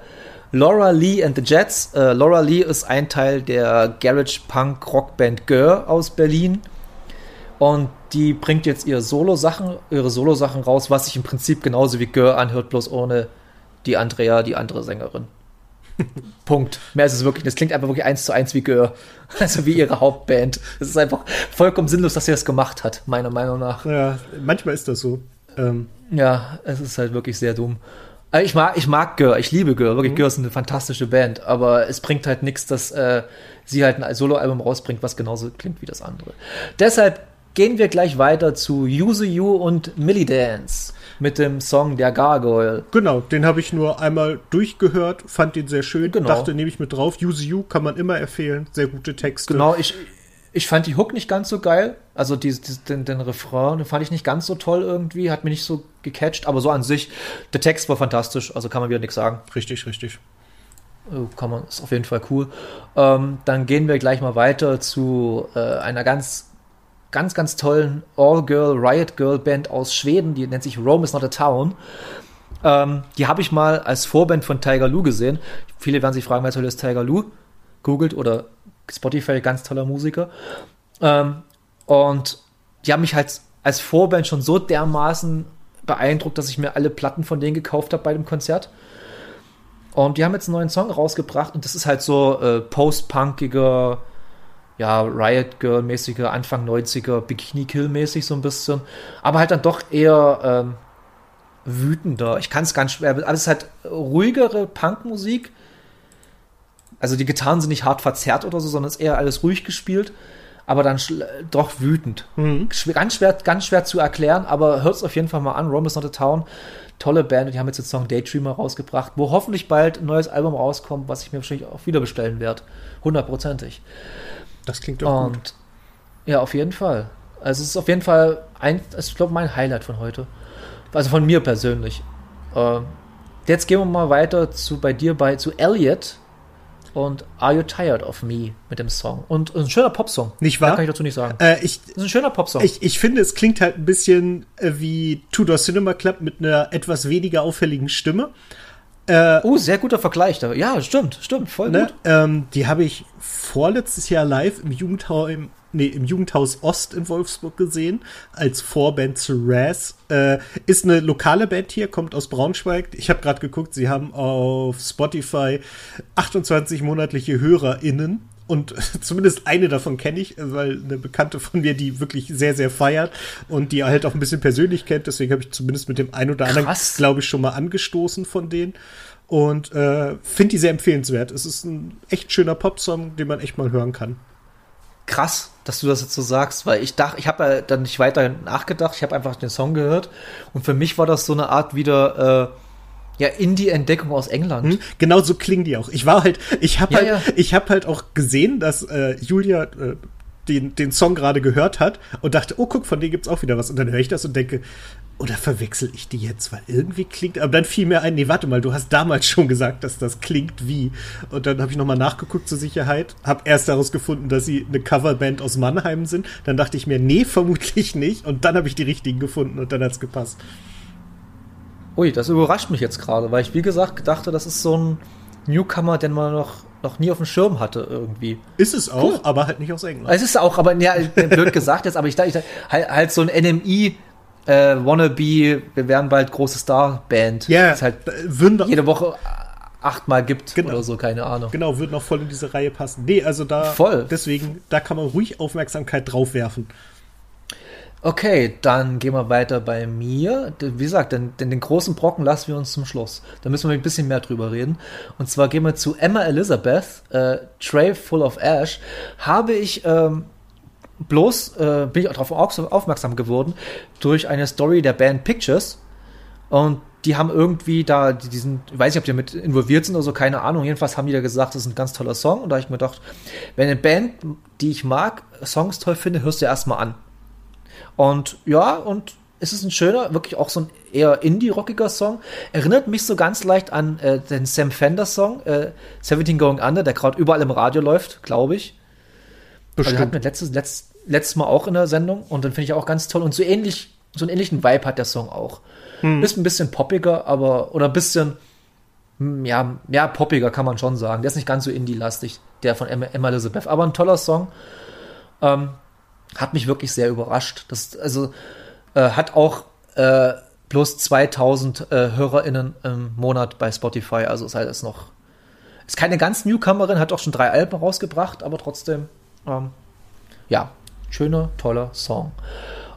Laura Lee and the Jets. Äh, Laura Lee ist ein Teil der Garage Punk Rockband Gör aus Berlin und die bringt jetzt ihre Solo-Sachen, ihre Solo-Sachen raus, was sich im Prinzip genauso wie Gör anhört, bloß ohne die Andrea, die andere Sängerin. Punkt. Mehr ist es wirklich. Das klingt einfach wirklich eins zu eins wie Gör. Also wie ihre Hauptband. Es ist einfach vollkommen sinnlos, dass sie das gemacht hat, meiner Meinung nach. Ja, manchmal ist das so. Ähm. Ja, es ist halt wirklich sehr dumm. Äh, ich mag, ich mag Gör, ich liebe Gör. Wirklich, mhm. Gör ist eine fantastische Band. Aber es bringt halt nichts, dass äh, sie halt ein Soloalbum rausbringt, was genauso klingt wie das andere. Deshalb gehen wir gleich weiter zu Use You und Millie Dance mit dem Song Der Gargoyle. Genau, den habe ich nur einmal durchgehört, fand den sehr schön, genau. dachte, nehme ich mit drauf. Use You kann man immer empfehlen, sehr gute Texte. Genau, ich, ich fand die Hook nicht ganz so geil. Also die, die, den, den Refrain den fand ich nicht ganz so toll irgendwie, hat mich nicht so gecatcht, aber so an sich, der Text war fantastisch, also kann man wieder nichts sagen. Richtig, richtig. Oh, kann man, ist auf jeden Fall cool. Ähm, dann gehen wir gleich mal weiter zu äh, einer ganz ganz, ganz tollen All-Girl, Riot Girl Band aus Schweden, die nennt sich Rome is not a Town. Ähm, die habe ich mal als Vorband von Tiger Lou gesehen. Viele werden sich fragen, wer soll das Tiger Lou? Googelt oder Spotify, ganz toller Musiker. Ähm, und die haben mich halt als Vorband schon so dermaßen beeindruckt, dass ich mir alle Platten von denen gekauft habe bei dem Konzert. Und die haben jetzt einen neuen Song rausgebracht und das ist halt so äh, post-punkiger, ja, Riot Girl-mäßiger, Anfang 90er, Bikini Kill-mäßig so ein bisschen. Aber halt dann doch eher ähm, wütender. Ich kann es ganz schwer, aber es ist halt ruhigere Punkmusik. Also die Gitarren sind nicht hart verzerrt oder so, sondern es ist eher alles ruhig gespielt. aber dann doch wütend. Mhm. Ganz, schwer, ganz schwer zu erklären, aber hört es auf jeden Fall mal an. Rome is not a town. Tolle Band. Die haben jetzt den Song Daydreamer rausgebracht, wo hoffentlich bald ein neues Album rauskommt, was ich mir wahrscheinlich auch wieder bestellen werde. Hundertprozentig. Das klingt doch Und, gut. Ja, auf jeden Fall. Also es ist auf jeden Fall ein, ich glaube, mein Highlight von heute. Also von mir persönlich. Äh, jetzt gehen wir mal weiter zu bei dir bei zu Elliot und Are You Tired of Me mit dem Song. Und ein schöner Popsong. Nicht wahr? Da kann ich dazu nicht sagen. Äh, ich, das ist ein schöner Popsong. Ich, ich finde, es klingt halt ein bisschen äh, wie Tudor Cinema Club mit einer etwas weniger auffälligen Stimme. Äh, oh, sehr guter Vergleich. Da. Ja, stimmt, stimmt, voll ne? gut. Ähm, die habe ich vorletztes Jahr live im Jugendheim nee, im Jugendhaus Ost in Wolfsburg gesehen, als Vorband zu Raz. Äh, ist eine lokale Band hier, kommt aus Braunschweig. Ich habe gerade geguckt, sie haben auf Spotify 28 monatliche HörerInnen. Und zumindest eine davon kenne ich, weil eine Bekannte von mir, die wirklich sehr, sehr feiert und die halt auch ein bisschen persönlich kennt. Deswegen habe ich zumindest mit dem einen oder anderen, glaube ich, schon mal angestoßen von denen. Und äh, finde die sehr empfehlenswert. Es ist ein echt schöner Popsong, den man echt mal hören kann krass, dass du das jetzt so sagst, weil ich dachte, ich habe ja dann nicht weiter nachgedacht, ich habe einfach den Song gehört und für mich war das so eine Art wieder äh, ja Indie-Entdeckung aus England. Hm, genau so klingen die auch. Ich war halt, ich habe ja, halt, ja. ich habe halt auch gesehen, dass äh, Julia äh, den, den Song gerade gehört hat und dachte, oh guck, von denen gibt's auch wieder was. Und dann höre ich das und denke, oder verwechsel ich die jetzt? Weil irgendwie klingt, aber dann fiel mir ein, nee, warte mal, du hast damals schon gesagt, dass das klingt wie. Und dann habe ich nochmal nachgeguckt zur Sicherheit, habe erst daraus gefunden, dass sie eine Coverband aus Mannheim sind. Dann dachte ich mir, nee, vermutlich nicht. Und dann habe ich die richtigen gefunden und dann hat's gepasst. Ui, das überrascht mich jetzt gerade, weil ich, wie gesagt, dachte, das ist so ein Newcomer, den man noch, noch nie auf dem Schirm hatte irgendwie. Ist es auch, cool. aber halt nicht aus England. Es ist auch, aber ja, blöd gesagt jetzt, aber ich dachte, halt, halt so ein NMI äh, Wannabe, wir werden bald große Star-Band. Ja, yeah, halt jede Woche achtmal gibt genau. oder so, keine Ahnung. Genau, wird noch voll in diese Reihe passen. Nee, also da, voll. deswegen, da kann man ruhig Aufmerksamkeit drauf werfen. Okay, dann gehen wir weiter bei mir. Wie gesagt, denn, denn, den großen Brocken lassen wir uns zum Schluss. Da müssen wir ein bisschen mehr drüber reden. Und zwar gehen wir zu Emma Elizabeth, äh, Tray Full of Ash. Habe ich ähm, bloß äh, bin ich darauf aufmerksam geworden durch eine Story der Band Pictures. Und die haben irgendwie da diesen, weiß nicht, ob die mit involviert sind oder so, keine Ahnung. Jedenfalls haben die da gesagt, das ist ein ganz toller Song. Und da habe ich mir gedacht, wenn eine Band, die ich mag, Songs toll finde, hörst du erstmal an. Und ja, und es ist ein schöner, wirklich auch so ein eher indie-rockiger Song. Erinnert mich so ganz leicht an äh, den Sam Fender-Song, äh, 17 Going Under, der gerade überall im Radio läuft, glaube ich. Bestimmt. Also hatten wir letztes, letzt, letztes Mal auch in der Sendung und dann finde ich auch ganz toll. Und so ähnlich, so einen ähnlichen Vibe hat der Song auch. Hm. Ist ein bisschen poppiger, aber, oder ein bisschen, hm, ja, ja, poppiger kann man schon sagen. Der ist nicht ganz so indie-lastig, der von Emma, Emma, Elizabeth. Aber ein toller Song. Ähm, hat mich wirklich sehr überrascht. Das, also, äh, hat auch äh, bloß 2000 äh, HörerInnen im Monat bei Spotify. Also ist halt es noch. Ist keine ganz Newcomerin, hat auch schon drei Alben rausgebracht, aber trotzdem ähm, ja, schöner, toller Song.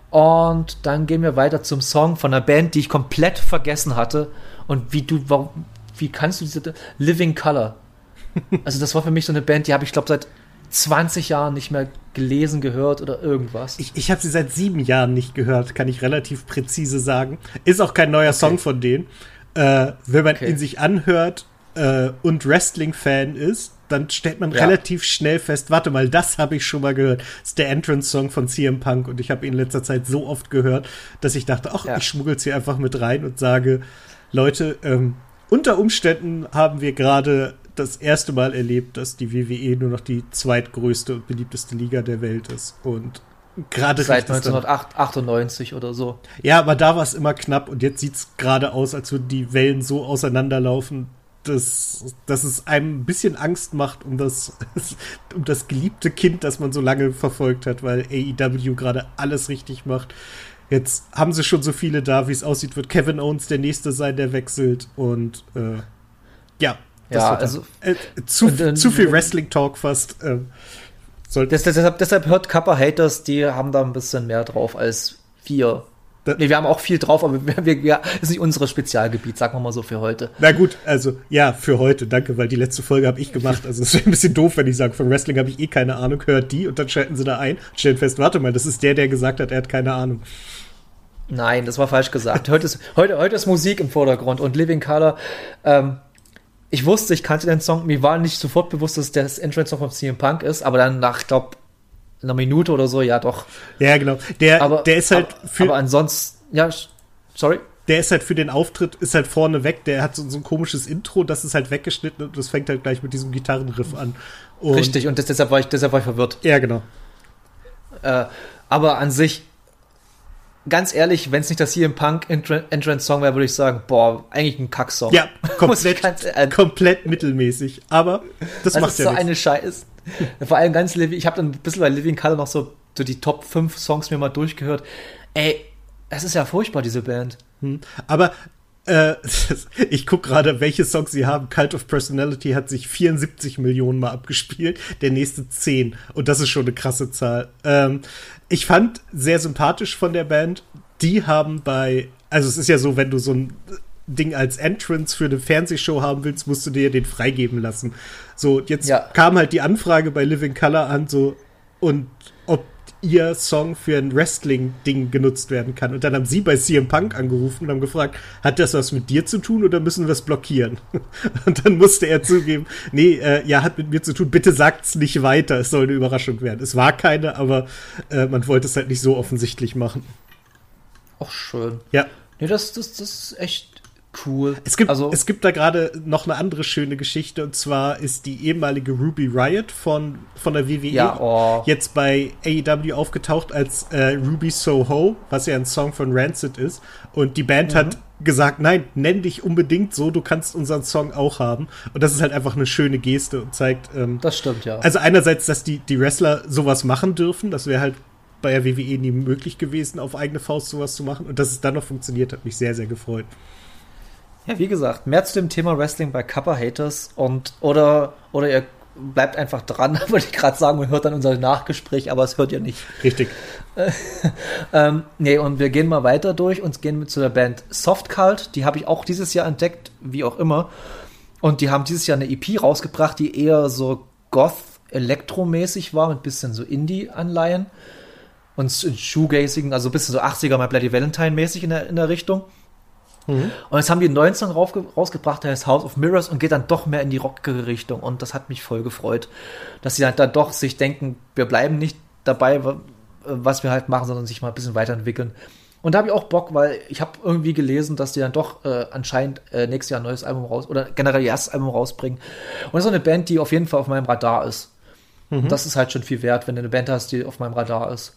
Und dann gehen wir weiter zum Song von einer Band, die ich komplett vergessen hatte. Und wie du, warum, wie kannst du diese Living Color? Also, das war für mich so eine Band, die habe ich, glaube seit 20 Jahren nicht mehr gelesen, gehört oder irgendwas. Ich, ich habe sie seit sieben Jahren nicht gehört, kann ich relativ präzise sagen. Ist auch kein neuer okay. Song von denen. Äh, wenn man okay. ihn sich anhört äh, und Wrestling-Fan ist, dann stellt man ja. relativ schnell fest, warte mal, das habe ich schon mal gehört. Das ist der Entrance-Song von CM Punk und ich habe ihn in letzter Zeit so oft gehört, dass ich dachte, ach, ja. ich schmuggel's hier einfach mit rein und sage, Leute, ähm, unter Umständen haben wir gerade das erste Mal erlebt, dass die WWE nur noch die zweitgrößte und beliebteste Liga der Welt ist. Und gerade seit 1998 oder so. Ja, aber da war es immer knapp und jetzt sieht es gerade aus, als würden die Wellen so auseinanderlaufen, dass, dass es einem ein bisschen Angst macht um das, um das geliebte Kind, das man so lange verfolgt hat, weil AEW gerade alles richtig macht. Jetzt haben sie schon so viele da, wie es aussieht, wird Kevin Owens der nächste sein, der wechselt und äh, ja, ja, also äh, zu, und, zu viel Wrestling-Talk fast. Äh, deshalb, deshalb hört Kappa Haters, die haben da ein bisschen mehr drauf als wir Nee, wir haben auch viel drauf, aber wir, wir, wir, ist nicht unser Spezialgebiet, sagen wir mal so für heute. Na gut, also ja, für heute, danke, weil die letzte Folge habe ich gemacht. Also es wäre ein bisschen doof, wenn ich sage, von Wrestling habe ich eh keine Ahnung, hört die und dann schalten sie da ein, stellen fest, warte mal, das ist der, der gesagt hat, er hat keine Ahnung. Nein, das war falsch gesagt. Heute ist, heute, heute ist Musik im Vordergrund und Living Color. Ähm, ich wusste, ich kannte den Song, mir war nicht sofort bewusst, dass das Entrance-Song von CM Punk ist, aber dann nach, ich glaube, einer Minute oder so, ja doch. Ja, genau. Der, Aber, der ist halt aber, aber ansonsten, ja, sorry. Der ist halt für den Auftritt, ist halt vorne weg, der hat so, so ein komisches Intro, das ist halt weggeschnitten und das fängt halt gleich mit diesem Gitarrenriff an. Und Richtig, und das, deshalb, war ich, deshalb war ich verwirrt. Ja, genau. Äh, aber an sich, ganz ehrlich, wenn es nicht das hier im Punk Entrance Song wäre, würde ich sagen, boah, eigentlich ein Kacksong. Ja, komplett, ganz, äh, komplett mittelmäßig. Aber das, das macht ist ja so nichts. eine Scheiße. Vor allem ganz Living, ich habe dann ein bisschen bei Living Color noch so, so die Top 5 Songs mir mal durchgehört. Ey, es ist ja furchtbar, diese Band. Hm. Aber äh, ich gucke gerade, welche Songs sie haben. Cult of Personality hat sich 74 Millionen Mal abgespielt, der nächste 10. Und das ist schon eine krasse Zahl. Ähm, ich fand sehr sympathisch von der Band. Die haben bei, also es ist ja so, wenn du so ein Ding als Entrance für eine Fernsehshow haben willst, musst du dir den freigeben lassen. So, jetzt Ja. kam halt die Anfrage bei Living Color an, so, und ihr Song für ein Wrestling-Ding genutzt werden kann. Und dann haben sie bei CM Punk angerufen und haben gefragt, hat das was mit dir zu tun oder müssen wir es blockieren? Und dann musste er zugeben, nee, äh, ja, hat mit mir zu tun, bitte sagt's nicht weiter, es soll eine Überraschung werden. Es war keine, aber äh, man wollte es halt nicht so offensichtlich machen. Auch schön. Ja. Nee, das, das, das ist echt cool. Es gibt, also, es gibt da gerade noch eine andere schöne Geschichte und zwar ist die ehemalige Ruby Riot von, von der WWE Ja, oh. jetzt bei AEW aufgetaucht als äh, Ruby Soho, was ja ein Song von Rancid ist. Und die Band Mhm. hat gesagt, nein, nenn dich unbedingt so, du kannst unseren Song auch haben. Und das ist halt einfach eine schöne Geste und zeigt, ähm, das stimmt, ja. also einerseits, dass die, die Wrestler sowas machen dürfen, das wäre halt bei der WWE nie möglich gewesen, auf eigene Faust sowas zu machen. Und dass es dann noch funktioniert, hat mich sehr, sehr gefreut. Ja, wie gesagt, mehr zu dem Thema Wrestling bei Kappa Haters und oder oder ihr bleibt einfach dran, wollte ich gerade sagen, und hört dann unser Nachgespräch, aber es hört ihr nicht. Richtig. Ähm, nee, und wir gehen mal weiter durch und gehen mit zu der Band Soft Cult. Die habe ich auch dieses Jahr entdeckt, wie auch immer. Und die haben dieses Jahr eine EP rausgebracht, die eher so Goth-Elektromäßig war, mit bisschen so Indie-Anleihen. Und Shoegazing, also ein bisschen so 80er mal Bloody Valentine-mäßig in der, in der Richtung. Und jetzt haben die einen neuen Song rausgebracht, der heißt House of Mirrors und geht dann doch mehr in die rockige Richtung. Und das hat mich voll gefreut, dass sie dann, dann doch sich denken, wir bleiben nicht dabei, wa- was wir halt machen, sondern sich mal ein bisschen weiterentwickeln. Und da habe ich auch Bock, weil ich habe irgendwie gelesen, dass die dann doch äh, anscheinend äh, nächstes Jahr ein neues Album raus oder generell ihr erstes Album rausbringen. Und das ist so eine Band, die auf jeden Fall auf meinem Radar ist. Und das ist halt schon viel wert, wenn du eine Band hast, die auf meinem Radar ist.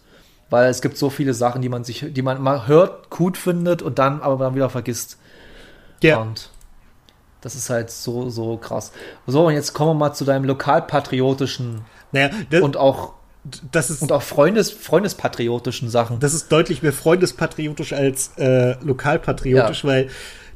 Weil es gibt so viele Sachen, die man sich, die man mal hört, gut findet und dann aber dann wieder vergisst. Ja. Und das ist halt so, so krass. So, und jetzt kommen wir mal zu deinem lokalpatriotischen Naja, das, und auch, das ist und auch Freundes, freundespatriotischen Sachen. Das ist deutlich mehr freundespatriotisch als äh, lokalpatriotisch, Ja. weil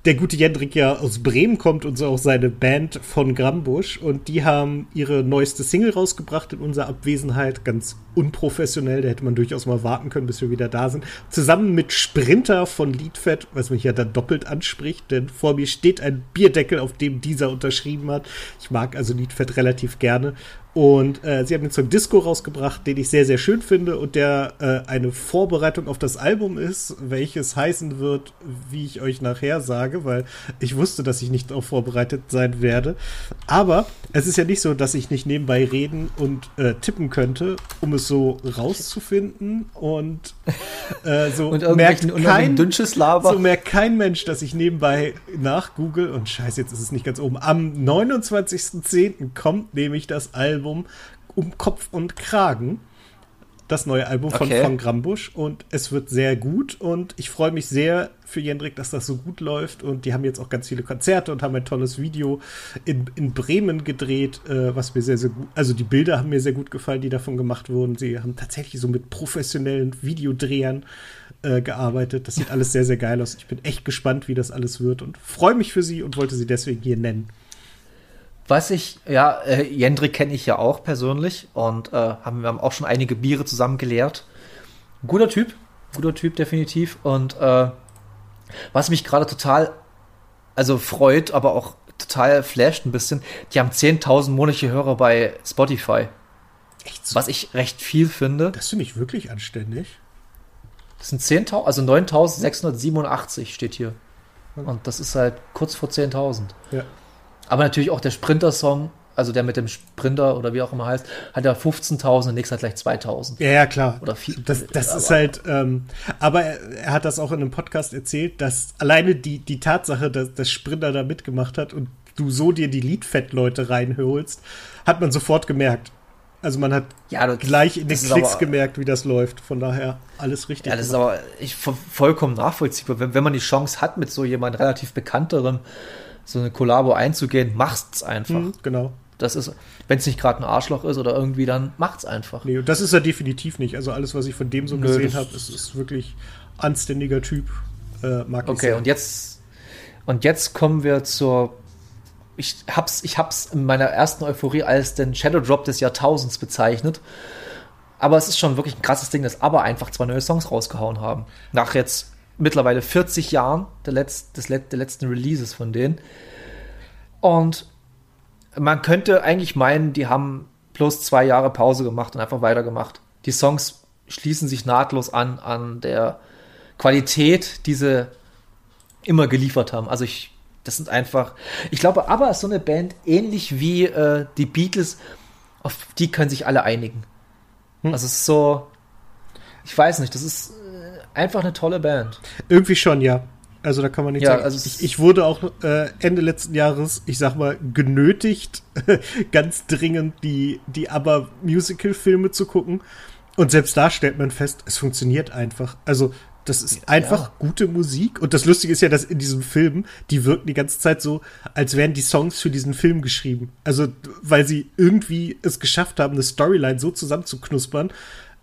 der gute Jendrik ja aus Bremen kommt und so auch seine Band von Grambusch und die haben ihre neueste Single rausgebracht in unserer Abwesenheit, ganz unprofessionell, da hätte man durchaus mal warten können, bis wir wieder da sind. Zusammen mit Sprinter von Liedfett, was mich ja dann doppelt anspricht, denn vor mir steht ein Bierdeckel, auf dem dieser unterschrieben hat. Ich mag also Liedfett relativ gerne. Und äh, sie haben den Song Disco rausgebracht, den ich sehr, sehr schön finde und der äh, eine Vorbereitung auf das Album ist, welches heißen wird, wie ich euch nachher sage, weil ich wusste, dass ich nicht darauf vorbereitet sein werde. Aber es ist ja nicht so, dass ich nicht nebenbei reden und äh, tippen könnte, um es so rauszufinden und äh, so Und merkt kein irgendwelchen Dünnschiss-Laber. so merkt kein Mensch, dass ich nebenbei nachgoogle und scheiße, jetzt ist es nicht ganz oben. Am 29.10. kommt nämlich das Album Um Kopf und Kragen. Das neue Album von, Okay. von Grambusch und es wird sehr gut und ich freue mich sehr für Jendrik, dass das so gut läuft und die haben jetzt auch ganz viele Konzerte und haben ein tolles Video in, in Bremen gedreht, äh, was mir sehr, sehr gut, also die Bilder haben mir sehr gut gefallen, die davon gemacht wurden. Sie haben tatsächlich so mit professionellen Videodrehern äh, gearbeitet. Das sieht alles sehr, sehr geil aus. Ich bin echt gespannt, wie das alles wird und freue mich für sie und wollte sie deswegen hier nennen. Was ich, ja, äh, Jendrik kenne ich ja auch persönlich und äh, haben, wir haben auch schon einige Biere zusammen geleert. Guter Typ, Guter Typ, definitiv. Und äh, was mich gerade total, also freut, aber auch total flasht ein bisschen, die haben 10.000 monatliche Hörer bei Spotify. Echt so? Was ich recht viel finde. Das finde ich wirklich anständig. Das sind 10.000, also 9.687 steht hier. Und das ist halt kurz vor 10.000. Ja. Aber natürlich auch der Sprinter-Song, also der mit dem Sprinter oder wie auch immer heißt, hat ja 15.000, der nächste hat gleich 2.000. Ja, ja, klar. Oder viel- Das, das aber- ist halt, ähm, aber er, er hat das auch in einem Podcast erzählt, dass alleine die, die Tatsache, dass, dass Sprinter da mitgemacht hat und du so dir die Liedfett-Leute reinholst, hat man sofort gemerkt. Also man hat Ja, das, gleich in den ist Klicks aber- gemerkt, wie das läuft. Von daher alles richtig. Ja, das ist gemacht. aber ich, vo- vollkommen nachvollziehbar. Wenn, wenn man die Chance hat, mit so jemand relativ bekannterem so eine Kollabo einzugehen, macht's einfach. Mhm, genau. Das ist, wenn es nicht gerade ein Arschloch ist oder irgendwie, dann macht's einfach. Nee, und das ist er definitiv nicht. Also alles, was ich von dem so Nö, gesehen habe, ist, ist wirklich anständiger Typ. Äh, mag Okay, und jetzt und jetzt kommen wir zur ich hab's ich hab's in meiner ersten Euphorie als den Shadow Drop des Jahrtausends bezeichnet. Aber es ist schon wirklich ein krasses Ding, dass aber einfach zwei neue Songs rausgehauen haben. Nach jetzt mittlerweile 40 Jahren der, Letz-, des Let der letzten Releases von denen. Und man könnte eigentlich meinen, die haben bloß zwei Jahre Pause gemacht und einfach weitergemacht. Die Songs schließen sich nahtlos an an der Qualität, die sie immer geliefert haben. Also ich, das sind einfach, ich glaube, aber ist so eine Band ähnlich wie äh, die Beatles, auf die können sich alle einigen. Also es ist so, ich weiß nicht, das ist einfach eine tolle Band. Irgendwie schon, ja. Also da kann man nicht Ja, sagen. also ich, ich wurde auch äh, Ende letzten Jahres, ich sag mal, genötigt, ganz dringend die, die aber Musical-Filme zu gucken. Und selbst da stellt man fest, es funktioniert einfach. Also das ist einfach gute Musik. Und das Lustige ist ja, dass in diesem Film, die wirken die ganze Zeit so, als wären die Songs für diesen Film geschrieben. Also, weil sie irgendwie es geschafft haben, eine Storyline so zusammenzuknuspern,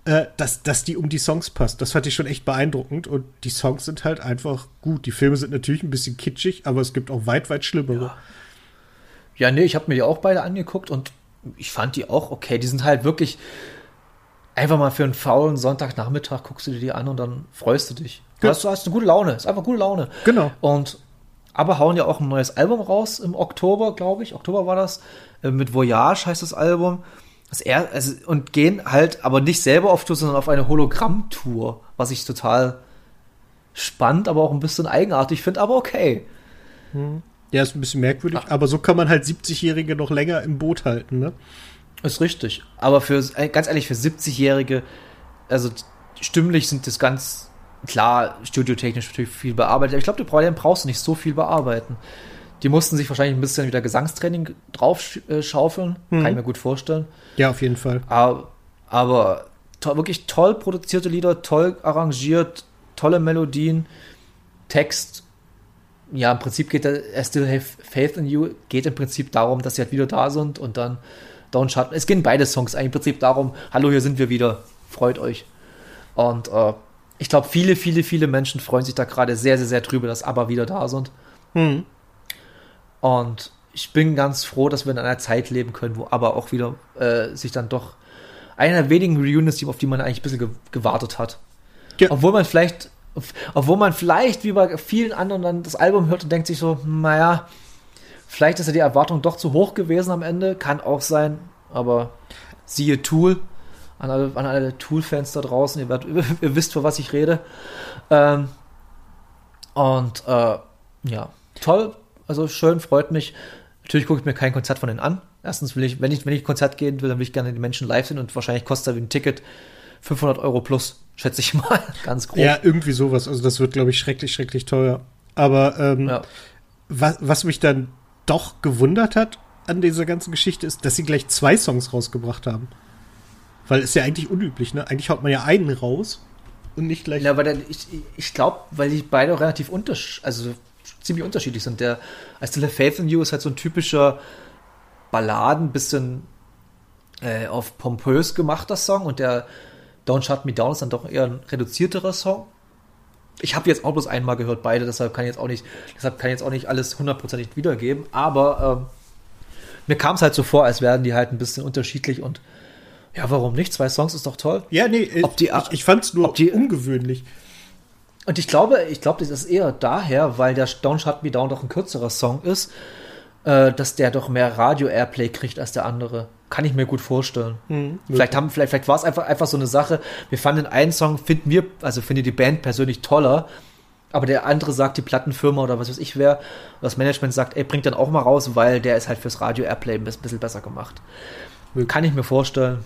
äh, dass, dass die um die Songs passt. Das fand ich schon echt beeindruckend. Und die Songs sind halt einfach gut. Die Filme sind natürlich ein bisschen kitschig, aber es gibt auch weit, weit schlimmere. Ja, nee, ich habe mir die auch beide angeguckt und ich fand die auch okay. Die sind halt wirklich einfach mal für einen faulen Sonntagnachmittag guckst du dir die an und dann freust du dich. Du Ja. hast, du hast eine gute Laune, ist einfach gute Laune. Genau. Und aber hauen ja auch ein neues Album raus im Oktober, glaube ich. Oktober war das. Äh, Mit Voyage heißt das Album. Das er, also, und gehen halt aber nicht selber auf Tour, sondern auf eine Hologramm-Tour, was ich total spannend, aber auch ein bisschen eigenartig finde, aber okay. Ja, ist ein bisschen merkwürdig, aber so kann man halt 70-Jährige noch länger im Boot halten, ne? Ist richtig. Aber für, äh, ganz ehrlich, für 70-Jährige, also stimmlich sind das ganz klar, studiotechnisch natürlich viel bearbeitet. Aber ich glaube, denen brauchst du nicht so viel bearbeiten. Die mussten sich wahrscheinlich ein bisschen wieder Gesangstraining drauf sch- äh, schaufeln. Kann ich mir gut vorstellen. Ja, auf jeden Fall. Aber, aber to wirklich toll produzierte Lieder, toll arrangiert, tolle Melodien, Text. Ja, im Prinzip geht der I Still Have Faith in You, geht im Prinzip darum, dass sie halt wieder da sind und dann Don't Shut. Es gehen beide Songs eigentlich im Prinzip darum, hallo, hier sind wir wieder, freut euch. Und äh, ich glaube, viele, viele, viele Menschen freuen sich da gerade sehr, sehr, sehr drüber, dass aber wieder da sind. Hm. Und ich bin ganz froh, dass wir in einer Zeit leben können, wo aber auch wieder äh, sich dann doch einer der wenigen Reunions, auf die man eigentlich ein bisschen ge gewartet hat. Ja. Obwohl man vielleicht, obwohl man vielleicht wie bei vielen anderen dann das Album hört und denkt sich so, naja, vielleicht ist ja die Erwartung doch zu hoch gewesen am Ende, kann auch sein, aber siehe Tool, an alle, an alle Tool-Fans da draußen, ihr, werdet, ihr wisst, für was ich rede. Ähm, und äh, ja, toll, also schön, freut mich. Natürlich gucke ich mir kein Konzert von denen an. Erstens will ich, wenn ich, wenn ich Konzert gehen will, dann will ich gerne die Menschen live sehen und wahrscheinlich kostet ein Ticket 500 Euro plus, schätze ich mal, ganz grob. Ja, irgendwie sowas. Also das wird, glaube ich, schrecklich, schrecklich teuer. Aber ähm, Ja. was, was mich dann doch gewundert hat an dieser ganzen Geschichte ist, dass sie gleich zwei Songs rausgebracht haben. Weil ist ja eigentlich unüblich, ne? Eigentlich haut man ja einen raus und nicht gleich. Ja, aber der, ich, ich glaube, weil die beide auch relativ untersch also ziemlich unterschiedlich sind. Der I Still Have Faith in You ist halt so ein typischer Balladen, bisschen äh, auf pompös gemachter Song und der Don't Shut Me Down ist dann doch eher ein reduzierterer Song. Ich habe jetzt auch bloß einmal gehört, beide, deshalb kann ich jetzt auch nicht, deshalb kann jetzt auch nicht alles hundertprozentig wiedergeben, aber ähm, mir kam es halt so vor, als wären die halt ein bisschen unterschiedlich und Ja, warum nicht? Zwei Songs ist doch toll. Ja, nee, Ob die- ich, ich fand es nur ob die- ungewöhnlich. Und ich glaube, ich glaube, das ist eher daher, weil der Don't Shut Me Down doch ein kürzerer Song ist, äh, dass der doch mehr Radio-Airplay kriegt als der andere. Kann ich mir gut vorstellen. vielleicht haben, vielleicht, vielleicht war es einfach, einfach so eine Sache. Wir fanden einen Song, finden wir, also finde die Band persönlich toller, aber der andere sagt, die Plattenfirma oder was weiß ich wer, das Management sagt, ey, bringt dann auch mal raus, weil der ist halt fürs Radio-Airplay ein bisschen besser gemacht. Kann ich mir vorstellen.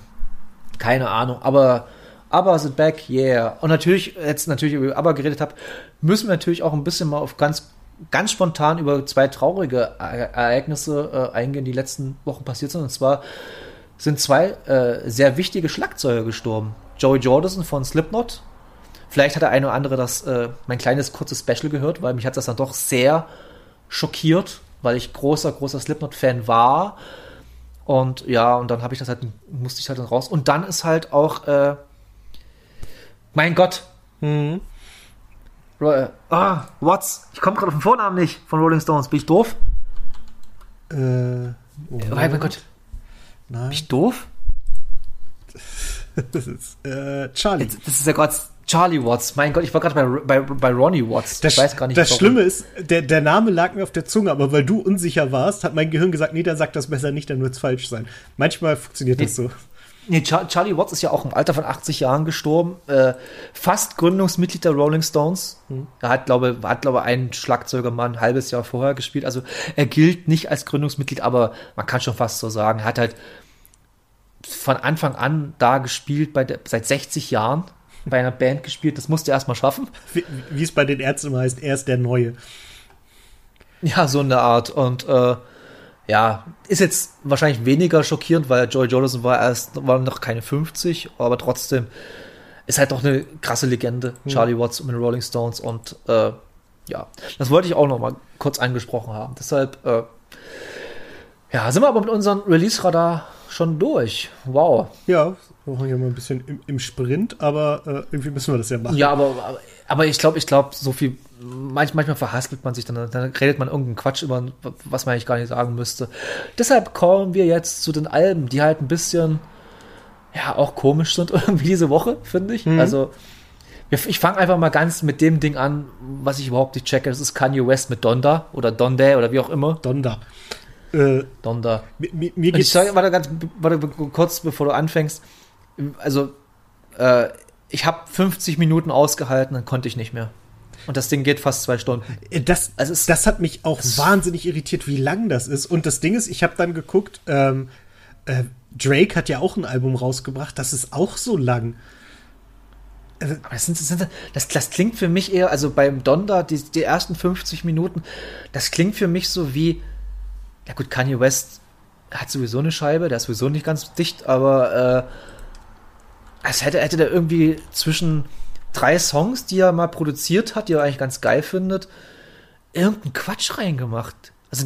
Keine Ahnung, aber aber sind back, yeah. Und natürlich, jetzt natürlich über aber geredet habe, müssen wir natürlich auch ein bisschen mal auf ganz, ganz spontan über zwei traurige Ereignisse äh, eingehen, die letzten Wochen passiert sind. Und zwar sind zwei äh, sehr wichtige Schlagzeuger gestorben. Joey Jordison von Slipknot. Vielleicht hat der eine oder andere das, äh, mein kleines kurzes Special gehört, weil mich hat das dann doch sehr schockiert, weil ich großer, großer Slipknot-Fan war. Und ja, und dann habe ich das halt, musste ich halt dann raus. Und dann ist halt auch, äh, mein Gott. Äh, Ah, Watts. Ich komme gerade auf den Vornamen nicht von Rolling Stones. Bin ich doof? Äh, oh, Oh, mein Gott. Bin nein, ich doof? das ist äh, Charlie. Jetzt, das ist ja gerade Charlie Watts. Mein Gott, ich war gerade bei, bei, bei Ronnie Watts. Das, ich weiß gar nicht, das warum. Schlimme ist, der, der Name lag mir auf der Zunge, aber weil du unsicher warst, hat mein Gehirn gesagt, nee, dann sagt das besser nicht, dann wird es falsch sein. Manchmal funktioniert das so. Nee, Char Charlie Watts ist ja auch im Alter von 80 Jahren gestorben. Äh, fast Gründungsmitglied der Rolling Stones. Er hat, glaube hat, glaube einen Schlagzeuger mal ein halbes Jahr vorher gespielt. Also er gilt nicht als Gründungsmitglied, aber man kann schon fast so sagen. Er hat halt von Anfang an da gespielt, bei der, seit 60 Jahren bei einer Band gespielt. Das musste er erst mal schaffen. Wie, wie es bei den Ärzten immer heißt, er ist der Neue. Ja, so eine Art. Und äh, ja, ist jetzt wahrscheinlich weniger schockierend, weil Joey Jordison war erst, war noch keine 50, aber trotzdem ist halt doch eine krasse Legende, Charlie Watts mit den Rolling Stones. Und äh, ja, das wollte ich auch noch mal kurz angesprochen haben. Deshalb, äh, ja, sind wir aber mit unserem Release-Radar schon durch. Wow. Ja, wir machen ja mal ein bisschen im, im Sprint, aber äh, irgendwie müssen wir das ja machen. Ja, aber, aber, aber ich glaube, ich glaube, so viel, manch, manchmal verhaspelt man sich, dann, dann redet man irgendeinen Quatsch über, was man eigentlich gar nicht sagen müsste. Deshalb kommen wir jetzt zu den Alben, die halt ein bisschen, ja, auch komisch sind irgendwie diese Woche, finde ich. Also, wir- ich fange einfach mal ganz mit dem Ding an, was ich überhaupt nicht checke. Das ist Kanye West mit Donda oder Donda oder wie auch immer. Donda. Äh, Donda. mir, mir Und ich geht's, sage, warte, ganz, warte, kurz bevor du anfängst. Also, äh, ich habe 50 Minuten ausgehalten, dann konnte ich nicht mehr. Und das Ding geht fast zwei Stunden. Äh, Das, Also es- das hat mich auch wahnsinnig irritiert, wie lang das ist. Und das Ding ist, ich habe dann geguckt, ähm, äh, Drake hat ja auch ein Album rausgebracht, das ist auch so lang. Aber das, sind, das, sind, das, das klingt für mich eher, also beim Donda, die, die ersten 50 Minuten, das klingt für mich so wie, ja gut, Kanye West hat sowieso eine Scheibe, der ist sowieso nicht ganz dicht, aber äh, als hätte, hätte der irgendwie zwischen drei Songs, die er mal produziert hat, die er eigentlich ganz geil findet, irgendeinen Quatsch reingemacht. Also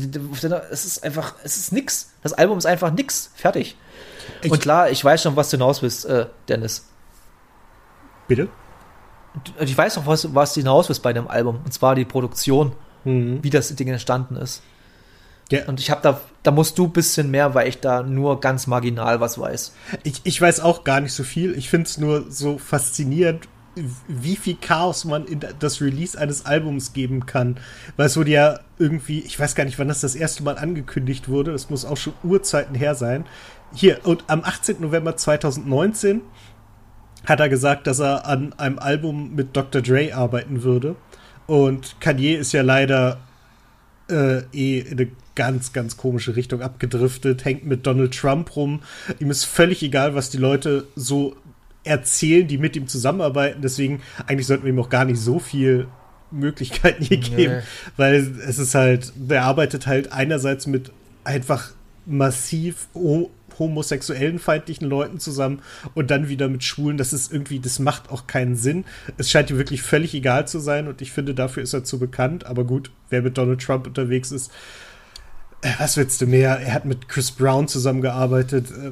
es ist einfach, es ist nix. Das Album ist einfach nix. Fertig. Ich- Und klar, ich weiß schon, was du hinaus willst, äh, Dennis. Bitte? Ich weiß noch, was, was du hinaus willst bei dem Album. Und zwar die Produktion, Mhm. wie das Ding entstanden ist. Ja, Und ich habe da, da musst du ein bisschen mehr, weil ich da nur ganz marginal was weiß. ich, ich weiß auch gar nicht so viel. Ich finde es nur so faszinierend, wie viel Chaos man in das Release eines Albums geben kann. Weil es wurde ja irgendwie, ich weiß gar nicht, wann das das erste Mal angekündigt wurde. Das muss auch schon Urzeiten her sein. Hier, und am 18. November 2019 hat er gesagt, dass er an einem Album mit Dr. Dre arbeiten würde. Und Kanye ist ja leider äh, eh in eine ganz, ganz komische Richtung abgedriftet, hängt mit Donald Trump rum. Ihm ist völlig egal, was die Leute so erzählen, die mit ihm zusammenarbeiten. Deswegen, eigentlich sollten wir ihm auch gar nicht so viel Möglichkeiten hier Nee. geben, weil es ist halt, der arbeitet halt einerseits mit einfach massiv ho homosexuellen feindlichen Leuten zusammen und dann wieder mit Schwulen. Das ist irgendwie, das macht auch keinen Sinn. Es scheint ihm wirklich völlig egal zu sein und ich finde, dafür ist er zu bekannt. Aber gut, wer mit Donald Trump unterwegs ist, was willst du mehr? Er hat mit Chris Brown zusammengearbeitet. Äh,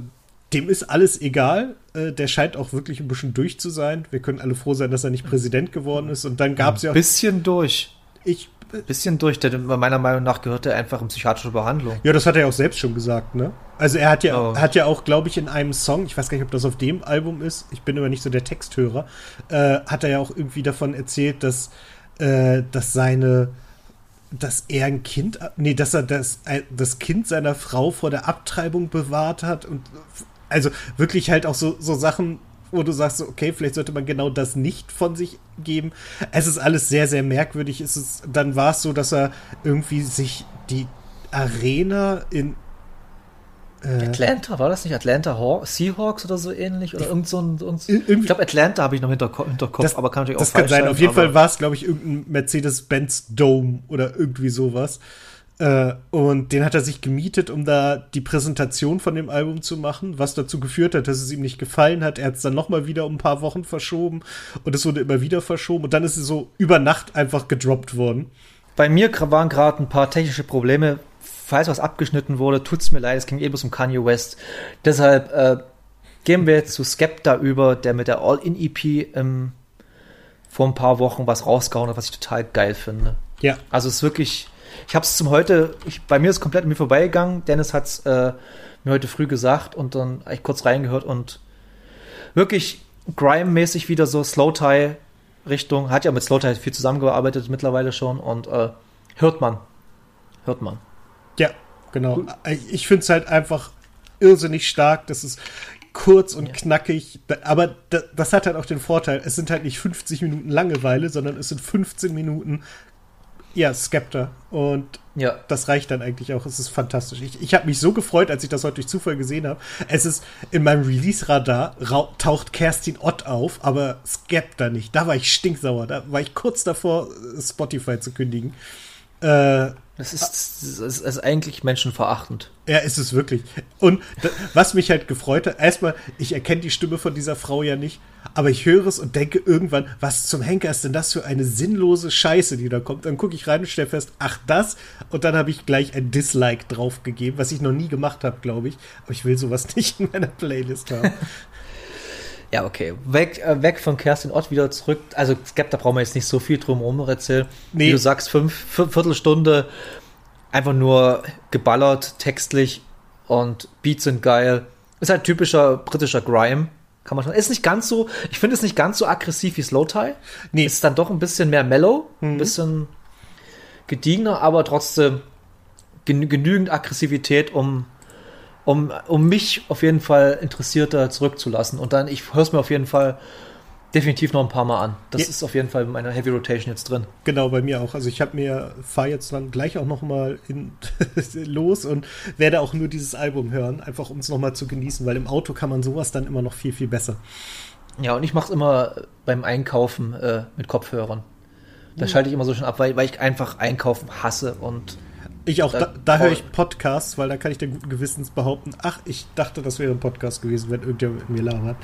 dem ist alles egal. Äh, der scheint auch wirklich ein bisschen durch zu sein. Wir können alle froh sein, dass er nicht Präsident geworden ist. Und dann gab es ja auch Bisschen durch. ich, bisschen durch, denn meiner Meinung nach gehört er einfach in psychiatrische Behandlung. Ja, das hat er ja auch selbst schon gesagt, ne? Also er hat ja, Oh. hat ja auch, glaube ich, in einem Song, ich weiß gar nicht, ob das auf dem Album ist, ich bin aber nicht so der Texthörer, äh, hat er ja auch irgendwie davon erzählt, dass, äh, dass seine, dass er ein Kind, nee, dass er das, äh, das Kind seiner Frau vor der Abtreibung bewahrt hat und also wirklich halt auch so, so Sachen, wo du sagst, okay, vielleicht sollte man genau das nicht von sich geben. Es ist alles sehr, sehr merkwürdig. Es ist, dann war es so, dass er irgendwie sich die Arena in Atlanta, war das nicht Atlanta Haw Seahawks oder so ähnlich? Oder irgend so ein. Irgend so, ich glaube, Atlanta habe ich noch im Hinterko Hinterkopf, Das- aber kann natürlich das auch kann falsch sein. sein. Auf jeden Fall war es, glaube ich, irgendein Mercedes-Benz Dome oder irgendwie sowas. Äh, und den hat er sich gemietet, um da die Präsentation von dem Album zu machen, was dazu geführt hat, dass es ihm nicht gefallen hat. Er hat es dann noch mal wieder um ein paar Wochen verschoben und es wurde immer wieder verschoben und dann ist es so über Nacht einfach gedroppt worden. Bei mir waren gerade ein paar technische Probleme. Falls was abgeschnitten wurde, tut's mir leid, es ging eben um Kanye West. Deshalb äh, gehen wir jetzt zu Skepta über, der mit der All-In-EP ähm, vor ein paar Wochen was rausgehauen hat, was ich total geil finde. Ja, Also es ist wirklich, ich habe es zum heute, ich, bei mir ist komplett an mir vorbeigegangen. Dennis hat es äh, mir heute früh gesagt und dann habe ich kurz reingehört und wirklich Grime-mäßig wieder so Slow-Tie-Richtung. Hat ja mit Slow-Tie viel zusammengearbeitet mittlerweile schon und äh, hört man. Hört man. Ja, genau. Ich, ich finde es halt einfach irrsinnig stark. Das ist kurz und Ja. knackig. Aber da, das hat halt auch den Vorteil, es sind halt nicht 50 Minuten Langeweile, sondern es sind 15 Minuten, ja, Skepta. Und Ja. das reicht dann eigentlich auch. Es ist fantastisch. Ich, ich habe mich so gefreut, als ich das heute durch Zufall gesehen habe. Es ist in meinem Release-Radar taucht Kerstin Ott auf, aber Skepta nicht. Da war ich stinksauer. Da war ich kurz davor, Spotify zu kündigen. Äh, Das ist, das ist, eigentlich menschenverachtend. Ja, ist es wirklich. Und was mich halt gefreut hat, erstmal, ich erkenne die Stimme von dieser Frau ja nicht, aber ich höre es und denke irgendwann, was zum Henker ist denn das für eine sinnlose Scheiße, die da kommt? Dann gucke ich rein und stelle fest, ach das, und dann habe ich gleich ein Dislike draufgegeben, was ich noch nie gemacht habe, glaube ich. Aber ich will sowas nicht in meiner Playlist haben. Ja, okay. Weg, äh, weg von Kerstin Ott wieder zurück. Also Skepta brauchen wir jetzt nicht so viel drum herum erzählen. Nee. Wie du sagst, fünf, vier- Viertelstunde einfach nur geballert, textlich und Beats sind geil. Ist halt typischer britischer Grime, kann man schon. Ist nicht ganz so, ich finde es nicht ganz so aggressiv wie Slow Tie. Nee. Ist dann doch ein bisschen mehr mellow, ein bisschen gediegener, aber trotzdem genü genügend Aggressivität, um, um, um mich auf jeden Fall interessierter zurückzulassen. Und dann, ich höre es mir auf jeden Fall definitiv noch ein paar Mal an. Das Ja. ist auf jeden Fall in meiner Heavy Rotation jetzt drin. Genau, bei mir auch. Also ich habe mir, fahre jetzt dann gleich auch noch mal in, los und werde auch nur dieses Album hören, einfach um es noch mal zu genießen, weil im Auto kann man sowas dann immer noch viel, viel besser. Ja, und ich mache es immer beim Einkaufen äh, mit Kopfhörern. Da schalte ich immer so schon ab, weil, weil ich einfach Einkaufen hasse und Ich auch, Da- da, höre ich Podcasts, weil da kann ich dann guten Gewissens behaupten, ach, ich dachte, das wäre ein Podcast gewesen, wenn irgendjemand mit mir labert.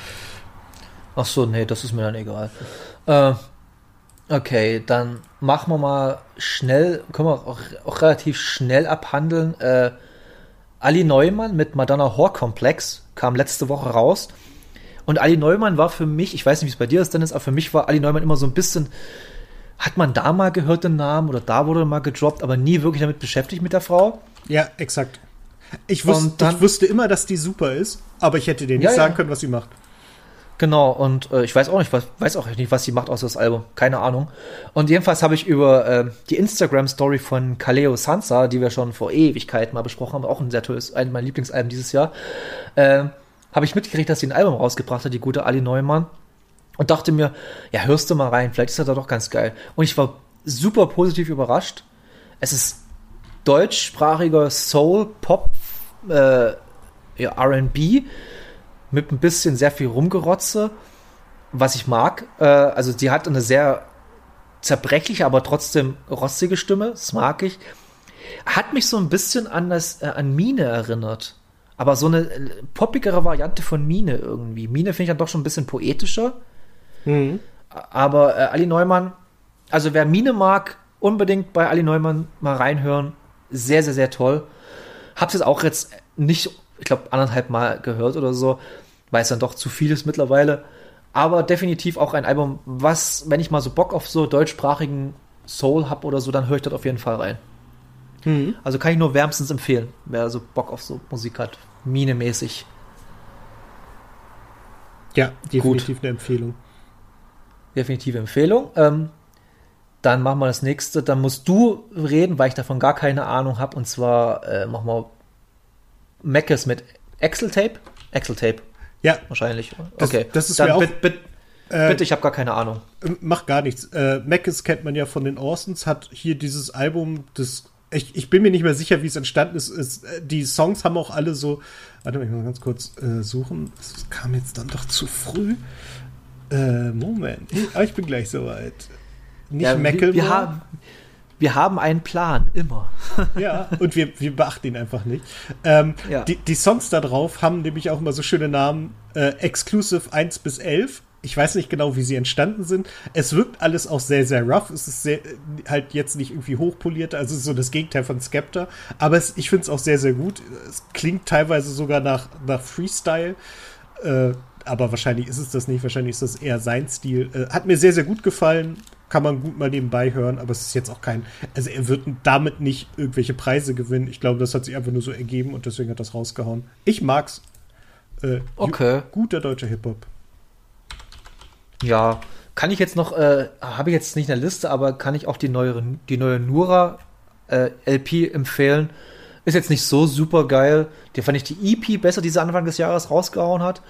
Ach so, nee, das ist mir dann egal. Äh, okay, dann machen wir mal schnell, können wir auch, auch relativ schnell abhandeln. Äh, Ali Neumann mit Madonna Horror Complex kam letzte Woche raus. Und Ali Neumann war für mich, ich weiß nicht, wie es bei dir ist, Dennis, aber für mich war Ali Neumann immer so ein bisschen, hat man da mal gehört den Namen oder da wurde mal gedroppt, aber nie wirklich damit beschäftigt mit der Frau. Ja, exakt. Ich, wus Und dann- ich wusste immer, dass die super ist, aber ich hätte dir nicht Ja, ja. sagen können, was sie macht. Genau, und äh, ich weiß auch nicht, was, weiß auch nicht, was sie macht außer das Album. Keine Ahnung. Und jedenfalls habe ich über äh, die Instagram-Story von Kaleo Sansa, die wir schon vor Ewigkeiten mal besprochen haben, auch ein sehr tolles, ein meiner Lieblingsalben dieses Jahr, äh, habe ich mitgekriegt, dass sie ein Album rausgebracht hat, die gute Ali Neumann. Und dachte mir, ja, hörst du mal rein, vielleicht ist das da doch ganz geil. Und ich war super positiv überrascht. Es ist deutschsprachiger Soul, Pop, äh, ja, RB mit ein bisschen sehr viel Rumgerotze, was ich mag. Äh, also sie hat eine sehr zerbrechliche, aber trotzdem rostige Stimme, das mag ich. Hat mich so ein bisschen an das äh, an Mine erinnert. Aber so eine äh, poppigere Variante von Mine irgendwie. Mine finde ich dann doch schon ein bisschen poetischer. Mhm. Aber äh, Ali Neumann, also wer Mine mag, unbedingt bei Ali Neumann mal reinhören. Sehr, sehr, sehr toll. Hab's jetzt auch jetzt nicht, ich glaube, anderthalb Mal gehört oder so, weil es dann doch zu viel ist mittlerweile. Aber definitiv auch ein Album, was, wenn ich mal so Bock auf so deutschsprachigen Soul habe oder so, dann höre ich dort auf jeden Fall rein. Mhm. Also kann ich nur wärmstens empfehlen, wer so Bock auf so Musik hat. Mine-mäßig. Ja, definitiv eine Empfehlung. Definitive Empfehlung. Ähm, dann machen wir das nächste. Dann musst du reden, weil ich davon gar keine Ahnung habe. Und zwar äh, machen wir Meckes mit Excel-Tape. Excel-Tape. Ja. Wahrscheinlich. Das, okay. Das ist dann mir auch, bit, bit, äh, bitte, ich habe gar keine Ahnung. Macht gar nichts. Äh, Mackes kennt man ja von den Orsons, hat hier dieses Album, das ich, ich bin mir nicht mehr sicher, wie es entstanden ist. Es, äh, die Songs haben auch alle so. Warte mal, ich muss ganz kurz äh, suchen. Es kam jetzt dann doch zu früh. Äh, Moment. Aber ich bin gleich soweit. Nicht ja, Macklemore. Wir, wir, haben, wir haben einen Plan, immer. ja, und wir, wir beachten ihn einfach nicht. Ähm, ja. die, die Songs da drauf haben nämlich auch immer so schöne Namen. Äh, Exclusive 1 bis 11 ich weiß nicht genau, wie sie entstanden sind. Es wirkt alles auch sehr, sehr rough. Es ist sehr, halt jetzt nicht irgendwie hochpoliert, also so das Gegenteil von Skepta. Aber es, ich finde es auch sehr, sehr gut. Es klingt teilweise sogar nach, nach Freestyle. Äh, aber wahrscheinlich ist es das nicht. Wahrscheinlich ist das eher sein Stil. Äh, hat mir sehr, sehr gut gefallen. Kann man gut mal nebenbei hören, aber es ist jetzt auch kein. Also er wird damit nicht irgendwelche Preise gewinnen. Ich glaube, das hat sich einfach nur so ergeben und deswegen hat das rausgehauen. Ich mag's. Äh, okay. Guter deutscher Hip-Hop. Ja, kann ich jetzt noch, äh, habe ich jetzt nicht in der Liste, aber kann ich auch die neue, die neue Nura äh, LP empfehlen. Ist jetzt nicht so super geil. Die fand ich die EP besser, die sie Anfang des Jahres rausgehauen hat.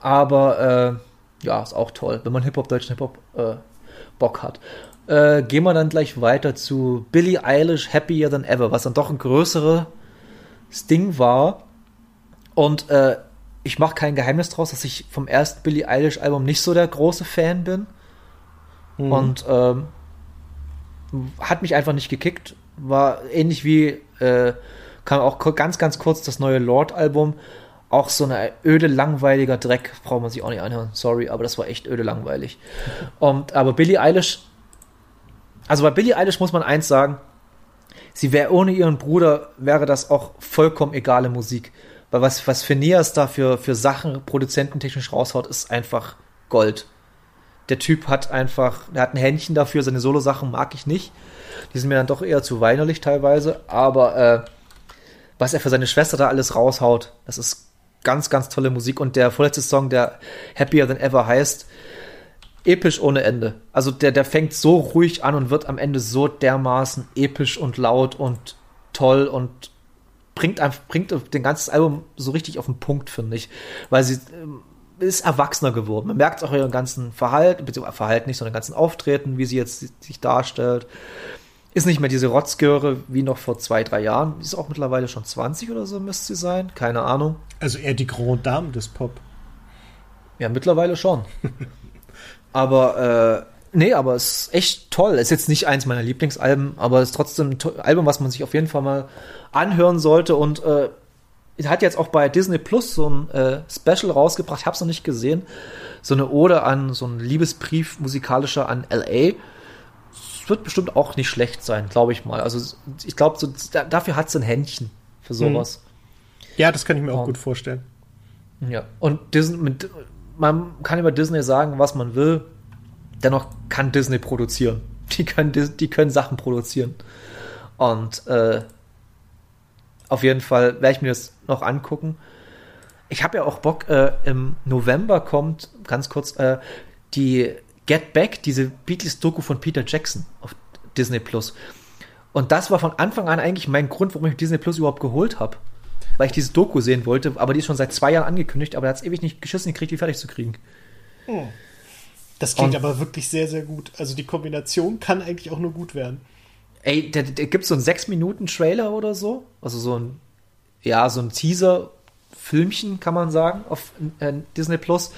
Aber äh, ja, ist auch toll, wenn man Hip-Hop, deutschen Hip-Hop äh, Bock hat. Äh, gehen wir dann gleich weiter zu Billie Eilish Happier Than Ever, was dann doch ein größeres Ding war. Und äh, ich mache kein Geheimnis draus, dass ich vom ersten Billie Eilish Album nicht so der große Fan bin. Mhm. Und ähm, hat mich einfach nicht gekickt. War ähnlich wie, äh, kam auch ganz, ganz kurz das neue Lord-Album. Auch so ein öde, langweiliger Dreck, braucht man sich auch nicht anhören. Sorry, aber das war echt öde, langweilig. Und, aber Billie Eilish, also bei Billie Eilish muss man eins sagen, sie wäre ohne ihren Bruder, wäre das auch vollkommen egale Musik. Weil was, was Phineas da für, für Sachen produzententechnisch raushaut, ist einfach Gold. Der Typ hat einfach, er hat ein Händchen dafür, seine Solo-Sachen mag ich nicht. Die sind mir dann doch eher zu weinerlich teilweise, aber äh, was er für seine Schwester da alles raushaut, das ist ganz, ganz tolle Musik. Und der vorletzte Song, der Happier Than Ever heißt, episch ohne Ende. Also der, der fängt so ruhig an und wird am Ende so dermaßen episch und laut und toll und bringt, bringt den ganzen Album so richtig auf den Punkt, finde ich. Weil sie ähm, ist erwachsener geworden. Man merkt auch ihren ganzen Verhalten, beziehungsweise Verhalten nicht, sondern ganzen Auftreten, wie sie jetzt sich darstellt. Ist nicht mehr diese Rotzgöre wie noch vor zwei, drei Jahren. Ist auch mittlerweile schon 20 oder so, müsste sie sein. Keine Ahnung. Also eher die Grand Dame des Pop. Ja, mittlerweile schon. aber, äh, nee, aber es ist echt toll. Ist jetzt nicht eins meiner Lieblingsalben, aber es ist trotzdem ein Album, was man sich auf jeden Fall mal anhören sollte. Und äh, hat jetzt auch bei Disney Plus so ein äh, Special rausgebracht, ich habe es noch nicht gesehen. So eine Ode an, so ein Liebesbrief musikalischer an LA. Wird bestimmt auch nicht schlecht sein, glaube ich mal. Also ich glaube, so, da, dafür hat es ein Händchen für mhm. sowas. Ja, das kann ich mir auch gut vorstellen. Ja, und Disney, mit, man kann über Disney sagen, was man will. Dennoch kann Disney produzieren. Die können, die können Sachen produzieren. Und äh, auf jeden Fall werde ich mir das noch angucken. Ich habe ja auch Bock, äh, im November kommt, ganz kurz, äh, die Get Back, diese Beatles-Doku von Peter Jackson auf Disney Plus. Und das war von Anfang an eigentlich mein Grund, warum ich Disney Plus überhaupt geholt habe. Weil ich diese Doku sehen wollte, aber die ist schon seit zwei Jahren angekündigt, aber er hat es ewig nicht geschissen gekriegt, die fertig zu kriegen. Hm. Das klingt Und, aber wirklich sehr, sehr gut. Also die Kombination kann eigentlich auch nur gut werden. Ey, da, da gibt es so einen 6-Minuten-Trailer oder so. Also so ein, ja, so ein Teaser-Filmchen, kann man sagen, auf äh, Disney Plus.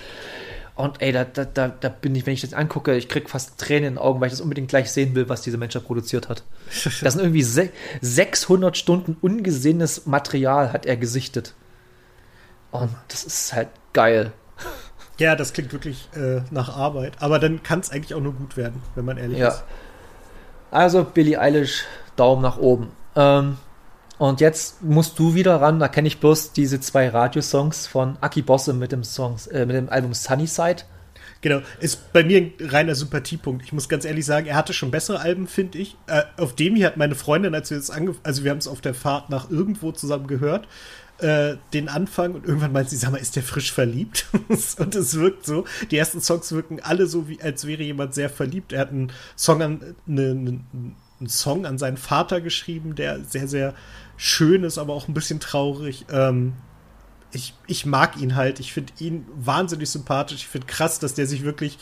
Und ey, da, da, da, da bin ich, wenn ich das angucke, ich krieg fast Tränen in den Augen, weil ich das unbedingt gleich sehen will, was dieser Mensch da produziert hat. Das sind irgendwie 600 Stunden ungesehenes Material hat er gesichtet. Und das ist halt geil. Ja, das klingt wirklich äh, nach Arbeit. Aber dann kann es eigentlich auch nur gut werden, wenn man ehrlich ja. ist. Also Billie Eilish, Daumen nach oben. Ähm, und jetzt musst du wieder ran, da kenne ich bloß diese zwei Radiosongs von Aki Bosse mit dem Songs, äh, mit dem Album Sunnyside. Genau, ist bei mir ein reiner Sympathiepunkt. Ich muss ganz ehrlich sagen, er hatte schon bessere Alben, finde ich. Äh, auf dem hier hat meine Freundin, als wir es also wir haben es auf der Fahrt nach irgendwo zusammen gehört, äh, den Anfang und irgendwann meint sie, sag mal, ist der frisch verliebt? und es wirkt so. Die ersten Songs wirken alle so, wie als wäre jemand sehr verliebt. Er hat einen Song an, eine, eine, einen Song an seinen Vater geschrieben, der sehr, sehr schön ist, aber auch ein bisschen traurig. Ähm, ich, ich mag ihn halt. Ich finde ihn wahnsinnig sympathisch. Ich finde krass, dass der sich wirklich,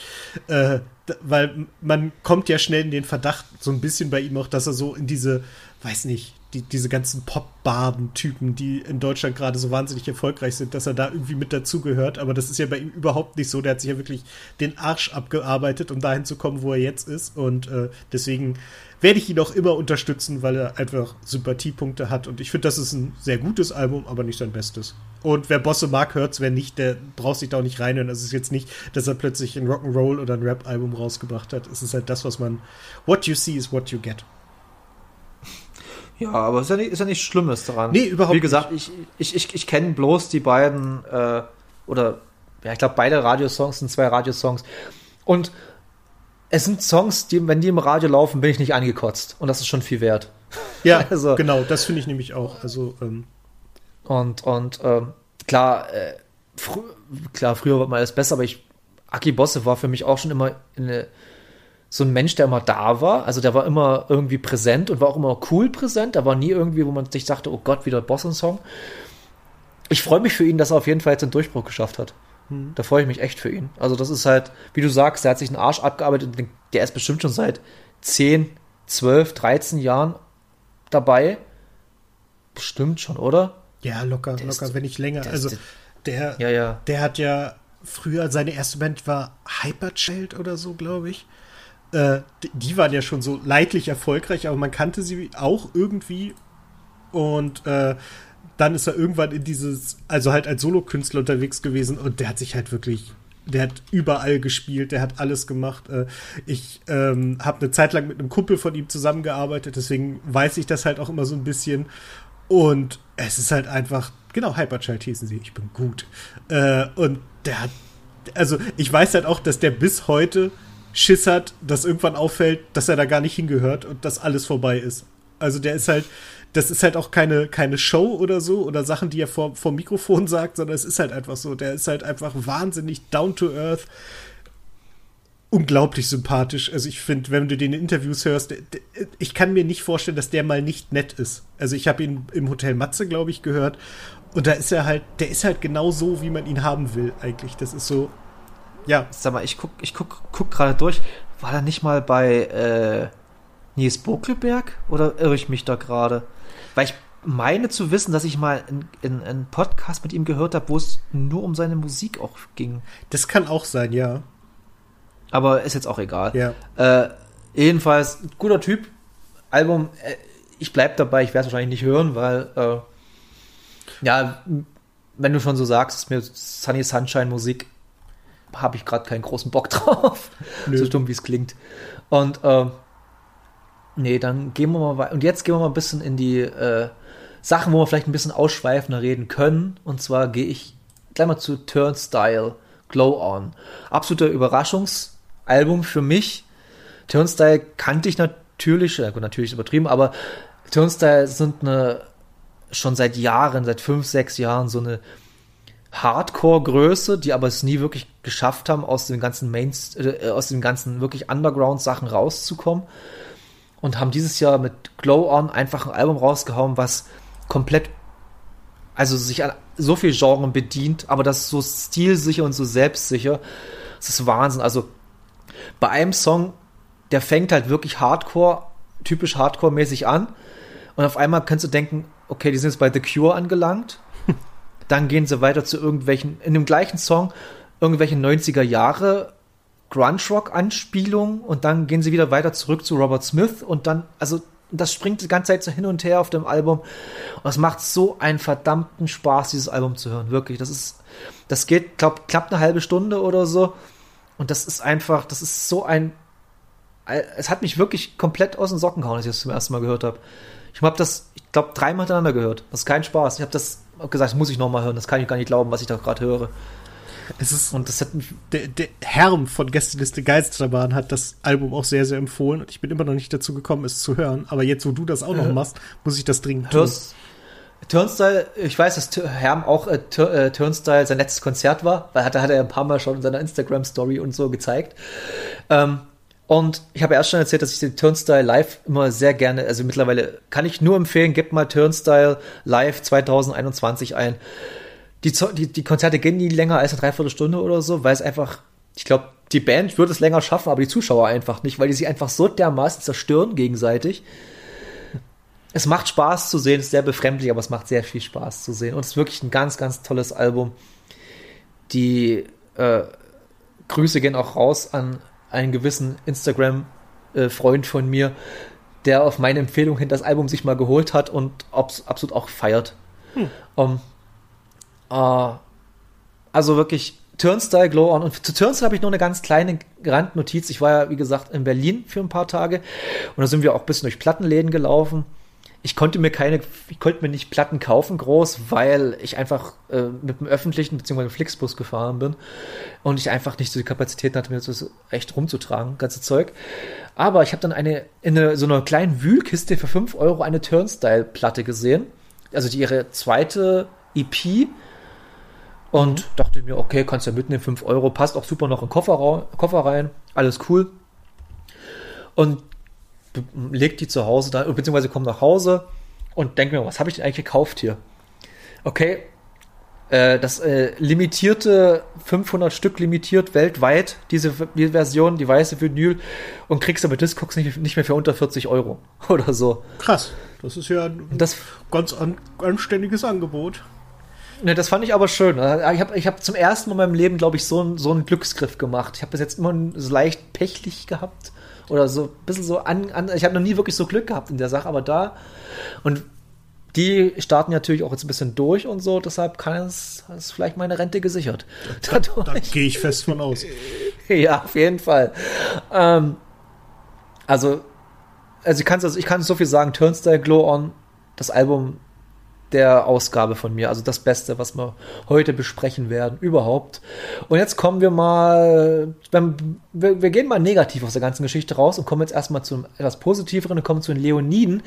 äh, weil man kommt ja schnell in den Verdacht, so ein bisschen bei ihm auch, dass er so in diese, weiß nicht, die, diese ganzen Pop-Baden-Typen, die in Deutschland gerade so wahnsinnig erfolgreich sind, dass er da irgendwie mit dazugehört. Aber das ist ja bei ihm überhaupt nicht so. Der hat sich ja wirklich den Arsch abgearbeitet, um dahin zu kommen, wo er jetzt ist. Und äh, deswegen werde ich ihn auch immer unterstützen, weil er einfach Sympathiepunkte hat. Und ich finde, das ist ein sehr gutes Album, aber nicht sein bestes. Und wer Bosse mag, hört's. Wer nicht, der braucht sich da auch nicht reinhören. Es ist jetzt nicht, dass er plötzlich ein Rock'n'Roll oder ein Rap-Album rausgebracht hat. Es ist halt das, was man. What you see is what you get. Ja, aber ist ja, nicht, ist ja nichts Schlimmes daran. Nee, überhaupt Wie gesagt, ich, ich, ich, ich kenne bloß die beiden, äh, oder ja, ich glaube, beide Radiosongs sind zwei Radiosongs. Und es sind Songs, die, wenn die im Radio laufen, bin ich nicht angekotzt. Und das ist schon viel wert. Ja, also, genau, das finde ich nämlich auch. Also, ähm. Und, und ähm, klar, äh, frü klar, früher war mal alles besser, aber ich, Aki Bosse war für mich auch schon immer eine, so ein Mensch, der immer da war. Also der war immer irgendwie präsent und war auch immer cool präsent. Da war nie irgendwie, wo man sich dachte, oh Gott, wieder Bossen-Song. Ich freue mich für ihn, dass er auf jeden Fall jetzt den Durchbruch geschafft hat. Hm. Da freue ich mich echt für ihn. Also das ist halt, wie du sagst, der hat sich einen Arsch abgearbeitet. Der ist bestimmt schon seit 10, 12, 13 Jahren dabei. Bestimmt schon, oder? Ja, locker, der locker, ist, wenn nicht länger. Also der, ja, ja. der hat ja früher, seine erste Band war Hyperchild oder so, glaube ich. Äh, die waren ja schon so leidlich erfolgreich, aber man kannte sie auch irgendwie. Und äh, dann ist er irgendwann in dieses, also halt als Solokünstler unterwegs gewesen und der hat sich halt wirklich der hat überall gespielt, der hat alles gemacht. Äh, ich ähm, habe eine Zeit lang mit einem Kumpel von ihm zusammengearbeitet, deswegen weiß ich das halt auch immer so ein bisschen. Und es ist halt einfach, genau, Hyperchild hießen sie, ich bin gut. Äh, und der hat, also ich weiß halt auch, dass der bis heute Schiss hat, dass irgendwann auffällt, dass er da gar nicht hingehört und dass alles vorbei ist. Also der ist halt, das ist halt auch keine, keine Show oder so oder Sachen, die er vor, vor Mikrofon sagt, sondern es ist halt einfach so. Der ist halt einfach wahnsinnig down to earth. Unglaublich sympathisch. Also ich finde, wenn du den in Interviews hörst, ich kann mir nicht vorstellen, dass der mal nicht nett ist. Also ich habe ihn im Hotel Matze, glaube ich, gehört. Und da ist er halt, der ist halt genau so, wie man ihn haben will, eigentlich. Das ist so, ja. Sag mal, ich guck, ich guck, guck gerade durch. War er nicht mal bei äh, Nils Bokelberg? Oder irre ich mich da gerade? Weil ich meine zu wissen, dass ich mal einen Podcast mit ihm gehört habe, wo es nur um seine Musik auch ging. Das kann auch sein, ja. Aber ist jetzt auch egal. Ja. Äh, jedenfalls, guter Typ. Album, äh, ich bleib dabei, ich werde es wahrscheinlich nicht hören, weil, äh, ja, wenn du schon so sagst, ist mir Sunny Sunshine Musik, habe ich gerade keinen großen Bock drauf. Nö. So dumm, wie es klingt. Und, äh, Nee, dann gehen wir mal weiter. Und jetzt gehen wir mal ein bisschen in die äh, Sachen, wo wir vielleicht ein bisschen ausschweifender reden können. Und zwar gehe ich gleich mal zu Turnstyle Glow On. Absoluter Überraschungsalbum für mich. Turnstyle kannte ich natürlich, ja gut, natürlich übertrieben, aber Turnstyle sind eine schon seit Jahren, seit fünf, sechs Jahren so eine Hardcore-Größe, die aber es nie wirklich geschafft haben, aus den ganzen Mains, äh, aus den ganzen wirklich Underground-Sachen rauszukommen und haben dieses Jahr mit Glow On einfach ein Album rausgehauen, was komplett, also sich an so viel Genren bedient, aber das so stilsicher und so selbstsicher. Das ist Wahnsinn. Also bei einem Song, der fängt halt wirklich Hardcore, typisch Hardcore-mäßig an. Und auf einmal kannst du denken, okay, die sind jetzt bei The Cure angelangt. Dann gehen sie weiter zu irgendwelchen, in dem gleichen Song, irgendwelche 90er Jahre Grunge-Rock-Anspielung und dann gehen sie wieder weiter zurück zu Robert Smith und dann, also das springt die ganze Zeit so hin und her auf dem Album und es macht so einen verdammten Spaß, dieses Album zu hören, wirklich. Das ist, das geht, glaub, klappt eine halbe Stunde oder so und das ist einfach, das ist so ein, es hat mich wirklich komplett aus den Socken gehauen, als ich das zum ersten Mal gehört habe. Ich habe das, ich glaube, dreimal hintereinander gehört. Das ist kein Spaß. Ich habe das hab gesagt, das muss ich nochmal hören. Das kann ich gar nicht glauben, was ich da gerade höre. Es ist und das hat der, der Herm von Gästeliste Geisterbahn hat das Album auch sehr sehr empfohlen und ich bin immer noch nicht dazu gekommen es zu hören, aber jetzt wo du das auch noch äh, machst, muss ich das dringend tun. Hörst, Turnstyle, ich weiß, dass Herm auch äh, äh, Turnstyle sein letztes Konzert war, weil hat, hat er ein paar Mal schon in seiner Instagram-Story und so gezeigt. Ähm, und ich habe erst schon erzählt, dass ich den Turnstyle live immer sehr gerne, also mittlerweile kann ich nur empfehlen, gebt mal Turnstyle live 2021 ein. Die, die, die Konzerte gehen nie länger als eine Dreiviertelstunde oder so, weil es einfach, ich glaube, die Band würde es länger schaffen, aber die Zuschauer einfach nicht, weil die sich einfach so dermaßen zerstören gegenseitig. Es macht Spaß zu sehen, ist sehr befremdlich, aber es macht sehr viel Spaß zu sehen. Und es ist wirklich ein ganz, ganz tolles Album. Die äh, Grüße gehen auch raus an einen gewissen Instagram-Freund von mir, der auf meine Empfehlung hin das Album sich mal geholt hat und absolut auch feiert. Hm. Um, uh, also wirklich Turnstyle Glow On. Und zu Turnstyle habe ich noch eine ganz kleine Randnotiz. Ich war ja, wie gesagt, in Berlin für ein paar Tage und da sind wir auch ein bisschen durch Plattenläden gelaufen ich konnte mir keine, ich konnte mir nicht Platten kaufen groß, weil ich einfach äh, mit dem öffentlichen bzw. Flixbus gefahren bin und ich einfach nicht so die Kapazitäten hatte, mir das echt rumzutragen, ganze Zeug. Aber ich habe dann eine in eine, so einer kleinen Wühlkiste für 5 Euro eine Turnstyle-Platte gesehen. Also die ihre zweite EP. Und mhm. dachte mir, okay, kannst du ja mitnehmen, 5 Euro, passt auch super noch in den Koffer, Koffer rein, alles cool. Und legt die zu Hause da, beziehungsweise kommt nach Hause und denkt mir, was habe ich denn eigentlich gekauft hier? Okay, äh, das äh, limitierte 500 Stück limitiert weltweit, diese die Version, die weiße Vinyl und kriegst aber Discogs nicht, nicht mehr für unter 40 Euro oder so. Krass, das ist ja ein das, ganz an, anständiges Angebot. Ne, das fand ich aber schön. Äh, ich habe ich hab zum ersten Mal in meinem Leben, glaube ich, so, so einen Glücksgriff gemacht. Ich habe bis jetzt immer so leicht pechlich gehabt oder so ein bisschen so an, an ich habe noch nie wirklich so Glück gehabt in der Sache, aber da und die starten natürlich auch jetzt ein bisschen durch und so, deshalb kann es, ist vielleicht meine Rente gesichert. Da, da gehe ich fest von aus. ja, auf jeden Fall. Ähm, also, also ich kann also ich kann so viel sagen, Turnstile Glow On, das Album der Ausgabe von mir. Also das Beste, was wir heute besprechen werden, überhaupt. Und jetzt kommen wir mal, wir, wir gehen mal negativ aus der ganzen Geschichte raus und kommen jetzt erstmal zu etwas Positiveren und kommen zu den Leoniden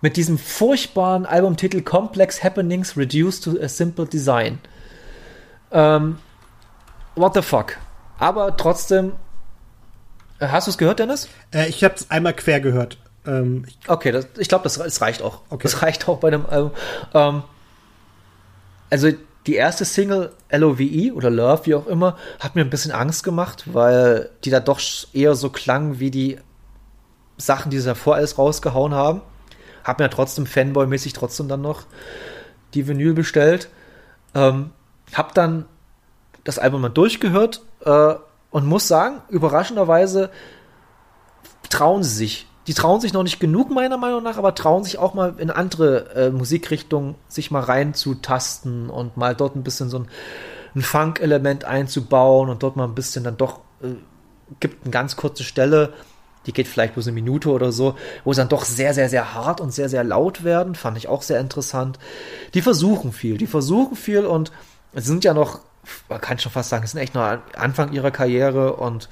mit diesem furchtbaren Albumtitel Complex Happenings Reduced to a Simple Design. Ähm, what the fuck? Aber trotzdem, hast du es gehört, Dennis? Äh, ich habe es einmal quer gehört. Ähm, okay, das, ich glaube, das, das, reicht auch. Okay. Das reicht auch bei einem Album. Ähm, also die erste Single, LOVE oder Love, wie auch immer, hat mir ein bisschen Angst gemacht, weil die da doch eher so klang wie die Sachen, die sie davor alles rausgehauen haben. Hab mir trotzdem Fanboy-mäßig trotzdem dann noch die Vinyl bestellt. Ähm, hab dann das Album mal durchgehört äh, und muss sagen, überraschenderweise trauen sie sich die trauen sich noch nicht genug, meiner Meinung nach, aber trauen sich auch mal in andere äh, Musikrichtungen sich mal reinzutasten und mal dort ein bisschen so ein, ein Funk-Element einzubauen und dort mal ein bisschen dann doch äh, gibt eine ganz kurze Stelle, die geht vielleicht bloß eine Minute oder so, wo sie dann doch sehr, sehr, sehr hart und sehr, sehr laut werden. Fand ich auch sehr interessant. Die versuchen viel, die versuchen viel und sie sind ja noch, man kann schon fast sagen, es sind echt noch Anfang ihrer Karriere und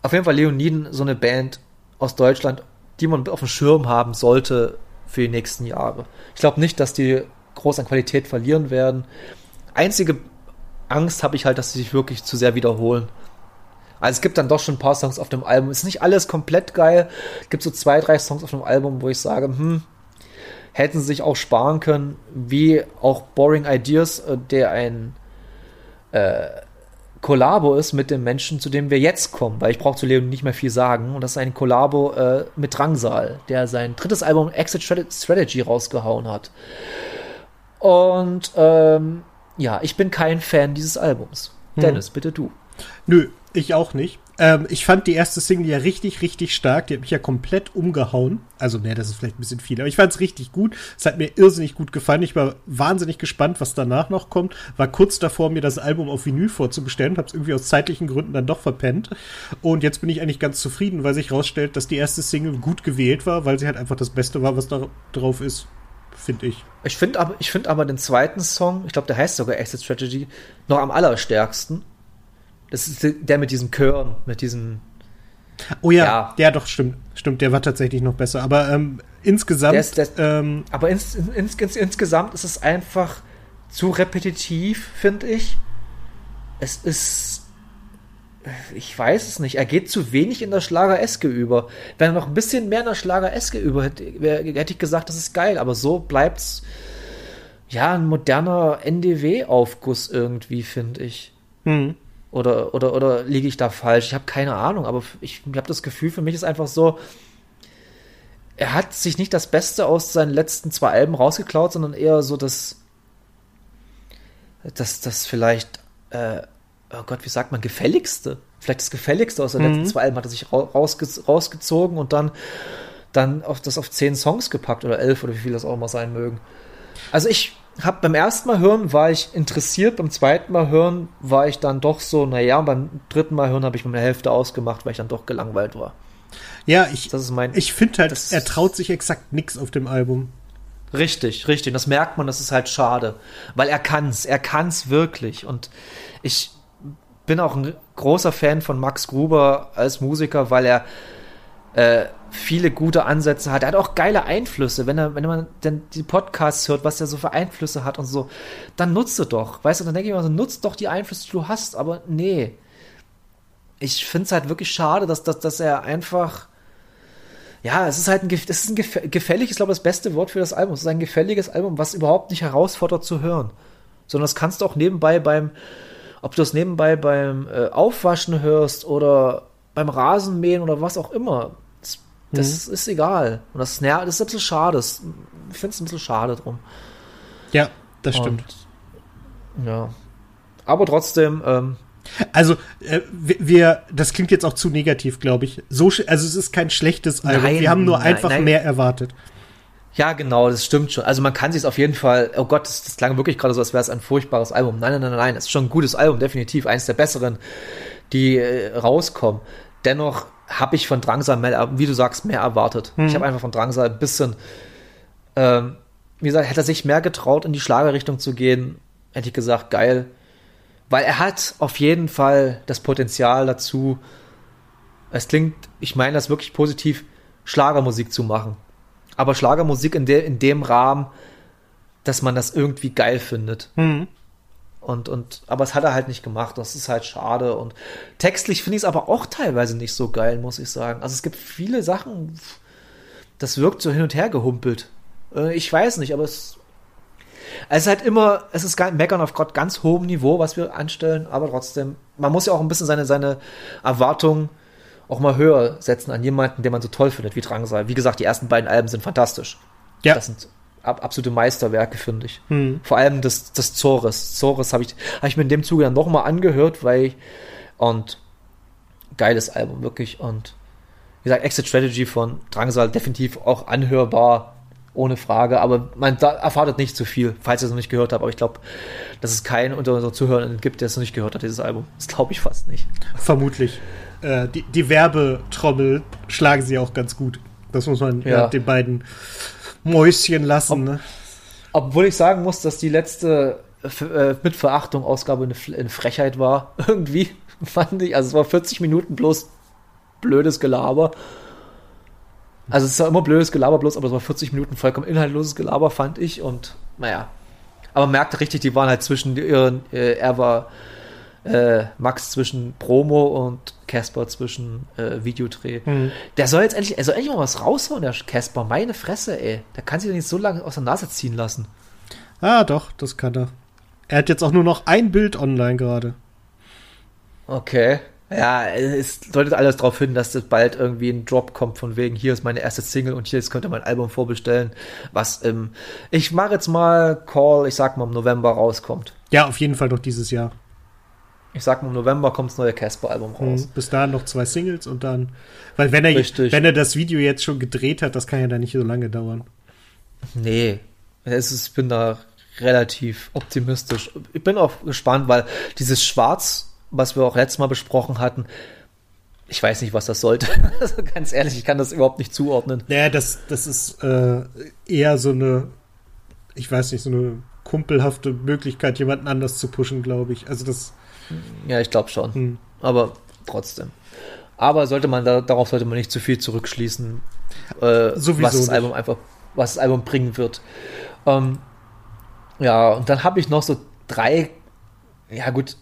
auf jeden Fall Leoniden, so eine Band, aus Deutschland, die man auf dem Schirm haben sollte für die nächsten Jahre. Ich glaube nicht, dass die groß an Qualität verlieren werden. Einzige Angst habe ich halt, dass sie sich wirklich zu sehr wiederholen. Also es gibt dann doch schon ein paar Songs auf dem Album. Ist nicht alles komplett geil. Es gibt so zwei, drei Songs auf dem Album, wo ich sage, hm, hätten sie sich auch sparen können, wie auch Boring Ideas, äh, der ein äh, Kollabo ist mit dem Menschen, zu dem wir jetzt kommen, weil ich brauche zu Leon nicht mehr viel sagen. Und das ist ein Kollabo äh, mit Drangsal, der sein drittes Album Exit Strategy rausgehauen hat. Und ähm, ja, ich bin kein Fan dieses Albums. Hm. Dennis, bitte du. Nö, ich auch nicht. Ähm, ich fand die erste Single ja richtig, richtig stark. Die hat mich ja komplett umgehauen. Also, ne, das ist vielleicht ein bisschen viel, aber ich fand es richtig gut. Es hat mir irrsinnig gut gefallen. Ich war wahnsinnig gespannt, was danach noch kommt. War kurz davor, mir das Album auf Vinyl vorzubestellen. Hab's irgendwie aus zeitlichen Gründen dann doch verpennt. Und jetzt bin ich eigentlich ganz zufrieden, weil sich rausstellt, dass die erste Single gut gewählt war, weil sie halt einfach das Beste war, was da drauf ist finde ich. Ich finde aber, ich finde aber den zweiten Song, ich glaube, der heißt sogar Exit Strategy, noch am allerstärksten. Das ist der mit diesen Chören, mit diesen. Oh ja, ja, ja doch, stimmt. Stimmt, der war tatsächlich noch besser. Aber ähm, insgesamt. Der ist, der, ähm, aber ins, ins, ins, insgesamt ist es einfach zu repetitiv, finde ich. Es ist. Ich weiß es nicht. Er geht zu wenig in der Schlager-Eske über. Wenn er noch ein bisschen mehr in der Schlager-Eske über hätte, hätte ich gesagt, das ist geil. Aber so bleibt's ja ein moderner NDW-Aufguss irgendwie, finde ich. Hm. Oder, oder, oder liege ich da falsch? Ich habe keine Ahnung, aber ich habe das Gefühl, für mich ist einfach so, er hat sich nicht das Beste aus seinen letzten zwei Alben rausgeklaut, sondern eher so das, das, das vielleicht, äh, oh Gott, wie sagt man, gefälligste. Vielleicht das gefälligste aus den mhm. letzten zwei Alben hat er sich rausge rausgezogen und dann, dann auf das auf zehn Songs gepackt oder elf oder wie viel das auch immer sein mögen. Also ich hab beim ersten Mal hören war ich interessiert, beim zweiten Mal hören war ich dann doch so, naja, beim dritten Mal hören habe ich mir eine Hälfte ausgemacht, weil ich dann doch gelangweilt war. Ja, ich, ich finde halt, er traut sich exakt nichts auf dem Album. Richtig, richtig. Das merkt man, das ist halt schade. Weil er kann's, er kann's wirklich. Und ich bin auch ein großer Fan von Max Gruber als Musiker, weil er äh, viele gute Ansätze hat. Er hat auch geile Einflüsse. Wenn, er, wenn man denn die Podcasts hört, was er so für Einflüsse hat und so, dann nutze doch. Weißt du, dann denke ich mir so, nutzt doch die Einflüsse, die du hast. Aber nee. Ich finde es halt wirklich schade, dass, dass, dass er einfach ja, es ist halt ein, es ist ein ist glaube ich das beste Wort für das Album. Es ist ein gefälliges Album, was überhaupt nicht herausfordert zu hören. Sondern das kannst du auch nebenbei beim, ob du das nebenbei beim äh, Aufwaschen hörst oder beim Rasenmähen oder was auch immer. Das, mhm. ist egal. Und das, ja, das ist ein bisschen schade. ich finde es ein bisschen schade drum. Ja, das stimmt. Und, ja. Aber trotzdem, ähm, also, äh, wir, das klingt jetzt auch zu negativ, glaube ich. So, also es ist kein schlechtes Album. Nein, wir haben nur nein, einfach nein. mehr erwartet. Ja, genau, das stimmt schon. Also man kann sich auf jeden Fall, oh Gott, das, das klang wirklich gerade so, als wäre es ein furchtbares Album. Nein, nein, nein, nein, es ist schon ein gutes Album, definitiv. Eines der besseren, die äh, rauskommen. Dennoch habe ich von Drangsal mehr, wie du sagst, mehr erwartet. Hm. Ich habe einfach von Drangsal ein bisschen, ähm, wie gesagt, hätte er sich mehr getraut, in die Schlagerrichtung zu gehen, hätte ich gesagt, geil weil er hat auf jeden Fall das Potenzial dazu, es klingt, ich meine das wirklich positiv, Schlagermusik zu machen. Aber Schlagermusik in, de, in dem Rahmen, dass man das irgendwie geil findet. Mhm. Und, und, aber es hat er halt nicht gemacht. Das ist halt schade. Und textlich finde ich es aber auch teilweise nicht so geil, muss ich sagen. Also es gibt viele Sachen, das wirkt so hin und her gehumpelt. Äh, ich weiß nicht, aber es es ist halt immer, es ist Meckern auf Gott ganz hohem Niveau, was wir anstellen, aber trotzdem, man muss ja auch ein bisschen seine, seine Erwartungen auch mal höher setzen an jemanden, den man so toll findet wie Drangsal. Wie gesagt, die ersten beiden Alben sind fantastisch. Ja. Das sind ab, absolute Meisterwerke, finde ich. Hm. Vor allem das, das Zores. Zores habe ich, hab ich mir in dem Zuge dann nochmal angehört, weil ich, und geiles Album, wirklich. Und wie gesagt, Exit Strategy von Drangsal definitiv auch anhörbar ohne Frage, aber man da erwartet nicht zu viel, falls ihr es noch nicht gehört habt. Aber ich glaube, dass es keinen unter unseren Zuhörern gibt, der es noch nicht gehört hat, dieses Album. Das glaube ich fast nicht. Vermutlich. Äh, die, die Werbetrommel schlagen sie auch ganz gut. Das muss man ja. Ja, den beiden Mäuschen lassen. Ob, ne? Obwohl ich sagen muss, dass die letzte äh, mit Verachtung Ausgabe eine, eine Frechheit war. Irgendwie fand ich. Also es war 40 Minuten bloß blödes Gelaber. Also es ist ja immer blödes Gelaber bloß, aber es war 40 Minuten vollkommen inhaltloses Gelaber, fand ich. Und naja. Aber man merkte richtig, die waren halt zwischen ihren, äh, er war äh, Max zwischen Promo und Casper zwischen äh, Videodreh. Mhm. Der soll jetzt endlich, er soll endlich mal was raushauen, der Casper. Meine Fresse, ey. Der kann sich doch nicht so lange aus der Nase ziehen lassen. Ah, doch, das kann er. Er hat jetzt auch nur noch ein Bild online gerade. Okay. Ja, es deutet alles darauf hin, dass das bald irgendwie ein Drop kommt von wegen, hier ist meine erste Single und hier ist, könnt ihr mein Album vorbestellen, was im, ich mache jetzt mal Call, ich sag mal im November rauskommt. Ja, auf jeden Fall noch dieses Jahr. Ich sag mal, im November kommt das neue Casper-Album raus. Mhm, bis dahin noch zwei Singles und dann, weil wenn er, wenn er das Video jetzt schon gedreht hat, das kann ja dann nicht so lange dauern. Nee, es ist, ich bin da relativ optimistisch. Ich bin auch gespannt, weil dieses Schwarz was wir auch letztes Mal besprochen hatten, ich weiß nicht, was das sollte. Also ganz ehrlich, ich kann das überhaupt nicht zuordnen. Naja, das, das ist äh, eher so eine ich weiß nicht, so eine kumpelhafte Möglichkeit, jemanden anders zu pushen, glaube ich. Also das. Ja, ich glaube schon. Hm. Aber trotzdem. Aber sollte man da, darauf sollte man nicht zu viel zurückschließen, äh, was das nicht. Album einfach, was das Album bringen wird. Ähm, ja, und dann habe ich noch so drei, ja gut,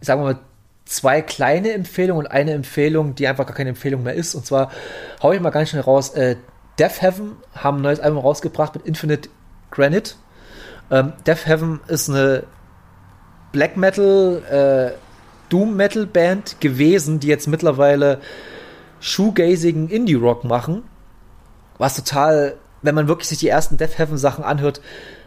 sagen wir mal, zwei kleine Empfehlungen und eine Empfehlung, die einfach gar keine Empfehlung mehr ist. Und zwar haue ich mal ganz schnell raus. Äh, Death Heaven haben ein neues Album rausgebracht mit Infinite Granite. Ähm, Death Heaven ist eine Black Metal, äh, Doom Metal Band gewesen, die jetzt mittlerweile shoegazigen Indie Rock machen. Was total, wenn man wirklich sich die ersten Death Heaven Sachen anhört,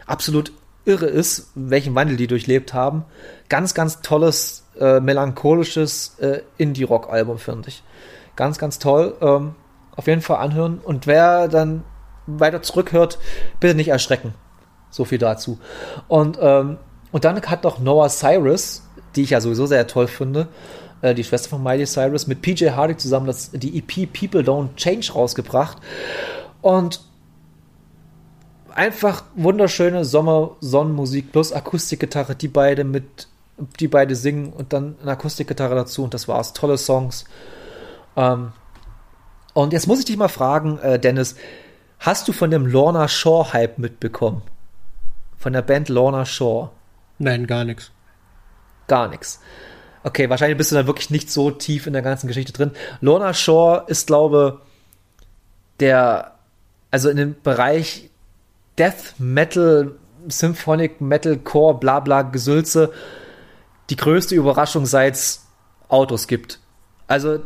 absolut irre ist, welchen Wandel die durchlebt haben. Ganz, ganz tolles, äh, melancholisches äh, Indie-Rock-Album, finde ich. Ganz, ganz toll. Ähm, auf jeden Fall anhören. Und wer dann weiter zurückhört, bitte nicht erschrecken. So viel dazu. Und, ähm, und dann hat noch Noah Cyrus, die ich ja sowieso sehr toll finde, äh, die Schwester von Miley Cyrus, mit PJ Hardy zusammen das, die EP People Don't Change rausgebracht. Und einfach wunderschöne Sommer-Sonnenmusik plus Akustikgitarre, die beide mit, die beide singen und dann eine Akustikgitarre dazu und das war's. Tolle Songs. Ähm, und jetzt muss ich dich mal fragen, äh, Dennis, hast du von dem Lorna Shore Hype mitbekommen? Von der Band Lorna Shore? Nein, gar nichts. Gar nichts. Okay, wahrscheinlich bist du da wirklich nicht so tief in der ganzen Geschichte drin. Lorna Shore ist, glaube der, also in dem Bereich Death Metal, Symphonic Metal Core, bla bla Gesülze, die größte Überraschung seit Autos gibt. Also,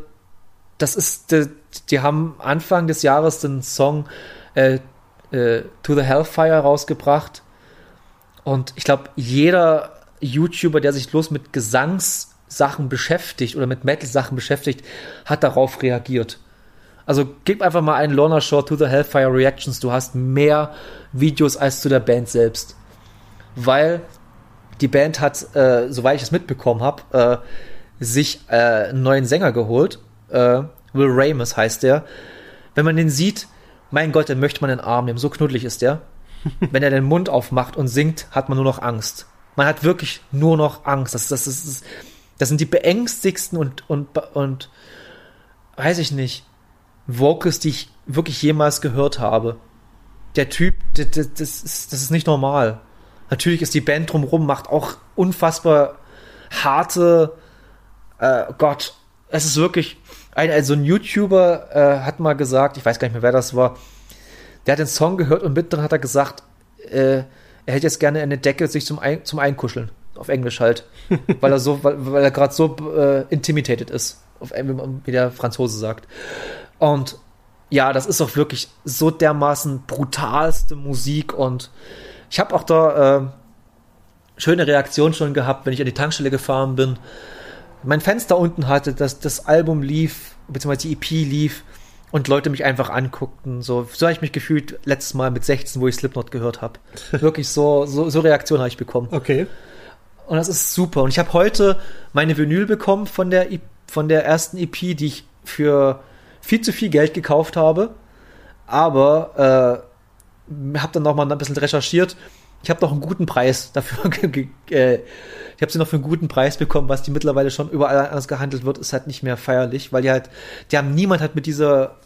das ist, die, die, haben Anfang des Jahres den Song äh, äh, To the Hellfire rausgebracht. Und ich glaube, jeder YouTuber, der sich bloß mit Gesangssachen beschäftigt oder mit Metal-Sachen beschäftigt, hat darauf reagiert. Also gib einfach mal einen Lorna Shore to the Hellfire Reactions. Du hast mehr Videos als zu der Band selbst. Weil die Band hat, äh, soweit ich es mitbekommen habe, äh, sich äh, einen neuen Sänger geholt. Äh, Will Ramus heißt der. Wenn man den sieht, mein Gott, den möchte man in den Arm nehmen. So knuddelig ist der. Wenn er den Mund aufmacht und singt, hat man nur noch Angst. Man hat wirklich nur noch Angst. Das, das, das, das sind die beängstigsten und, und, und weiß ich nicht, Vocals, die ich wirklich jemals gehört habe. Der Typ, das, das, ist, das ist nicht normal. Natürlich ist die Band drumherum, macht auch unfassbar harte, äh, Gott, es ist wirklich, ein, also ein YouTuber äh, hat mal gesagt, ich weiß gar nicht mehr, wer das war, der hat den Song gehört und mittendrin hat er gesagt, äh, er hätte jetzt gerne eine Decke sich zum, ein, zum Einkuscheln. Auf Englisch halt. weil er so, weil, weil er gerade so äh, intimidated ist. Auf, wie der Franzose sagt. Und ja, das ist auch wirklich so dermaßen brutalste Musik und ich habe auch da äh, schöne Reaktionen schon gehabt, wenn ich an die Tankstelle gefahren bin. Mein Fenster unten hatte, dass das Album lief, beziehungsweise die EP lief und Leute mich einfach anguckten. So, so habe ich mich gefühlt letztes Mal mit 16, wo ich Slipknot gehört habe. Wirklich so, so, so Reaktionen habe ich bekommen. Okay. Und das ist super. Und ich habe heute meine Vinyl bekommen von der, von der ersten EP, die ich für viel zu viel Geld gekauft habe. Aber äh, habe dann noch mal ein bisschen recherchiert. Ich habe noch einen guten Preis dafür. äh, ich habe sie noch für einen guten Preis bekommen, was die mittlerweile schon überall anders gehandelt wird, ist halt nicht mehr feierlich, weil die halt, die haben niemand hat mit dieser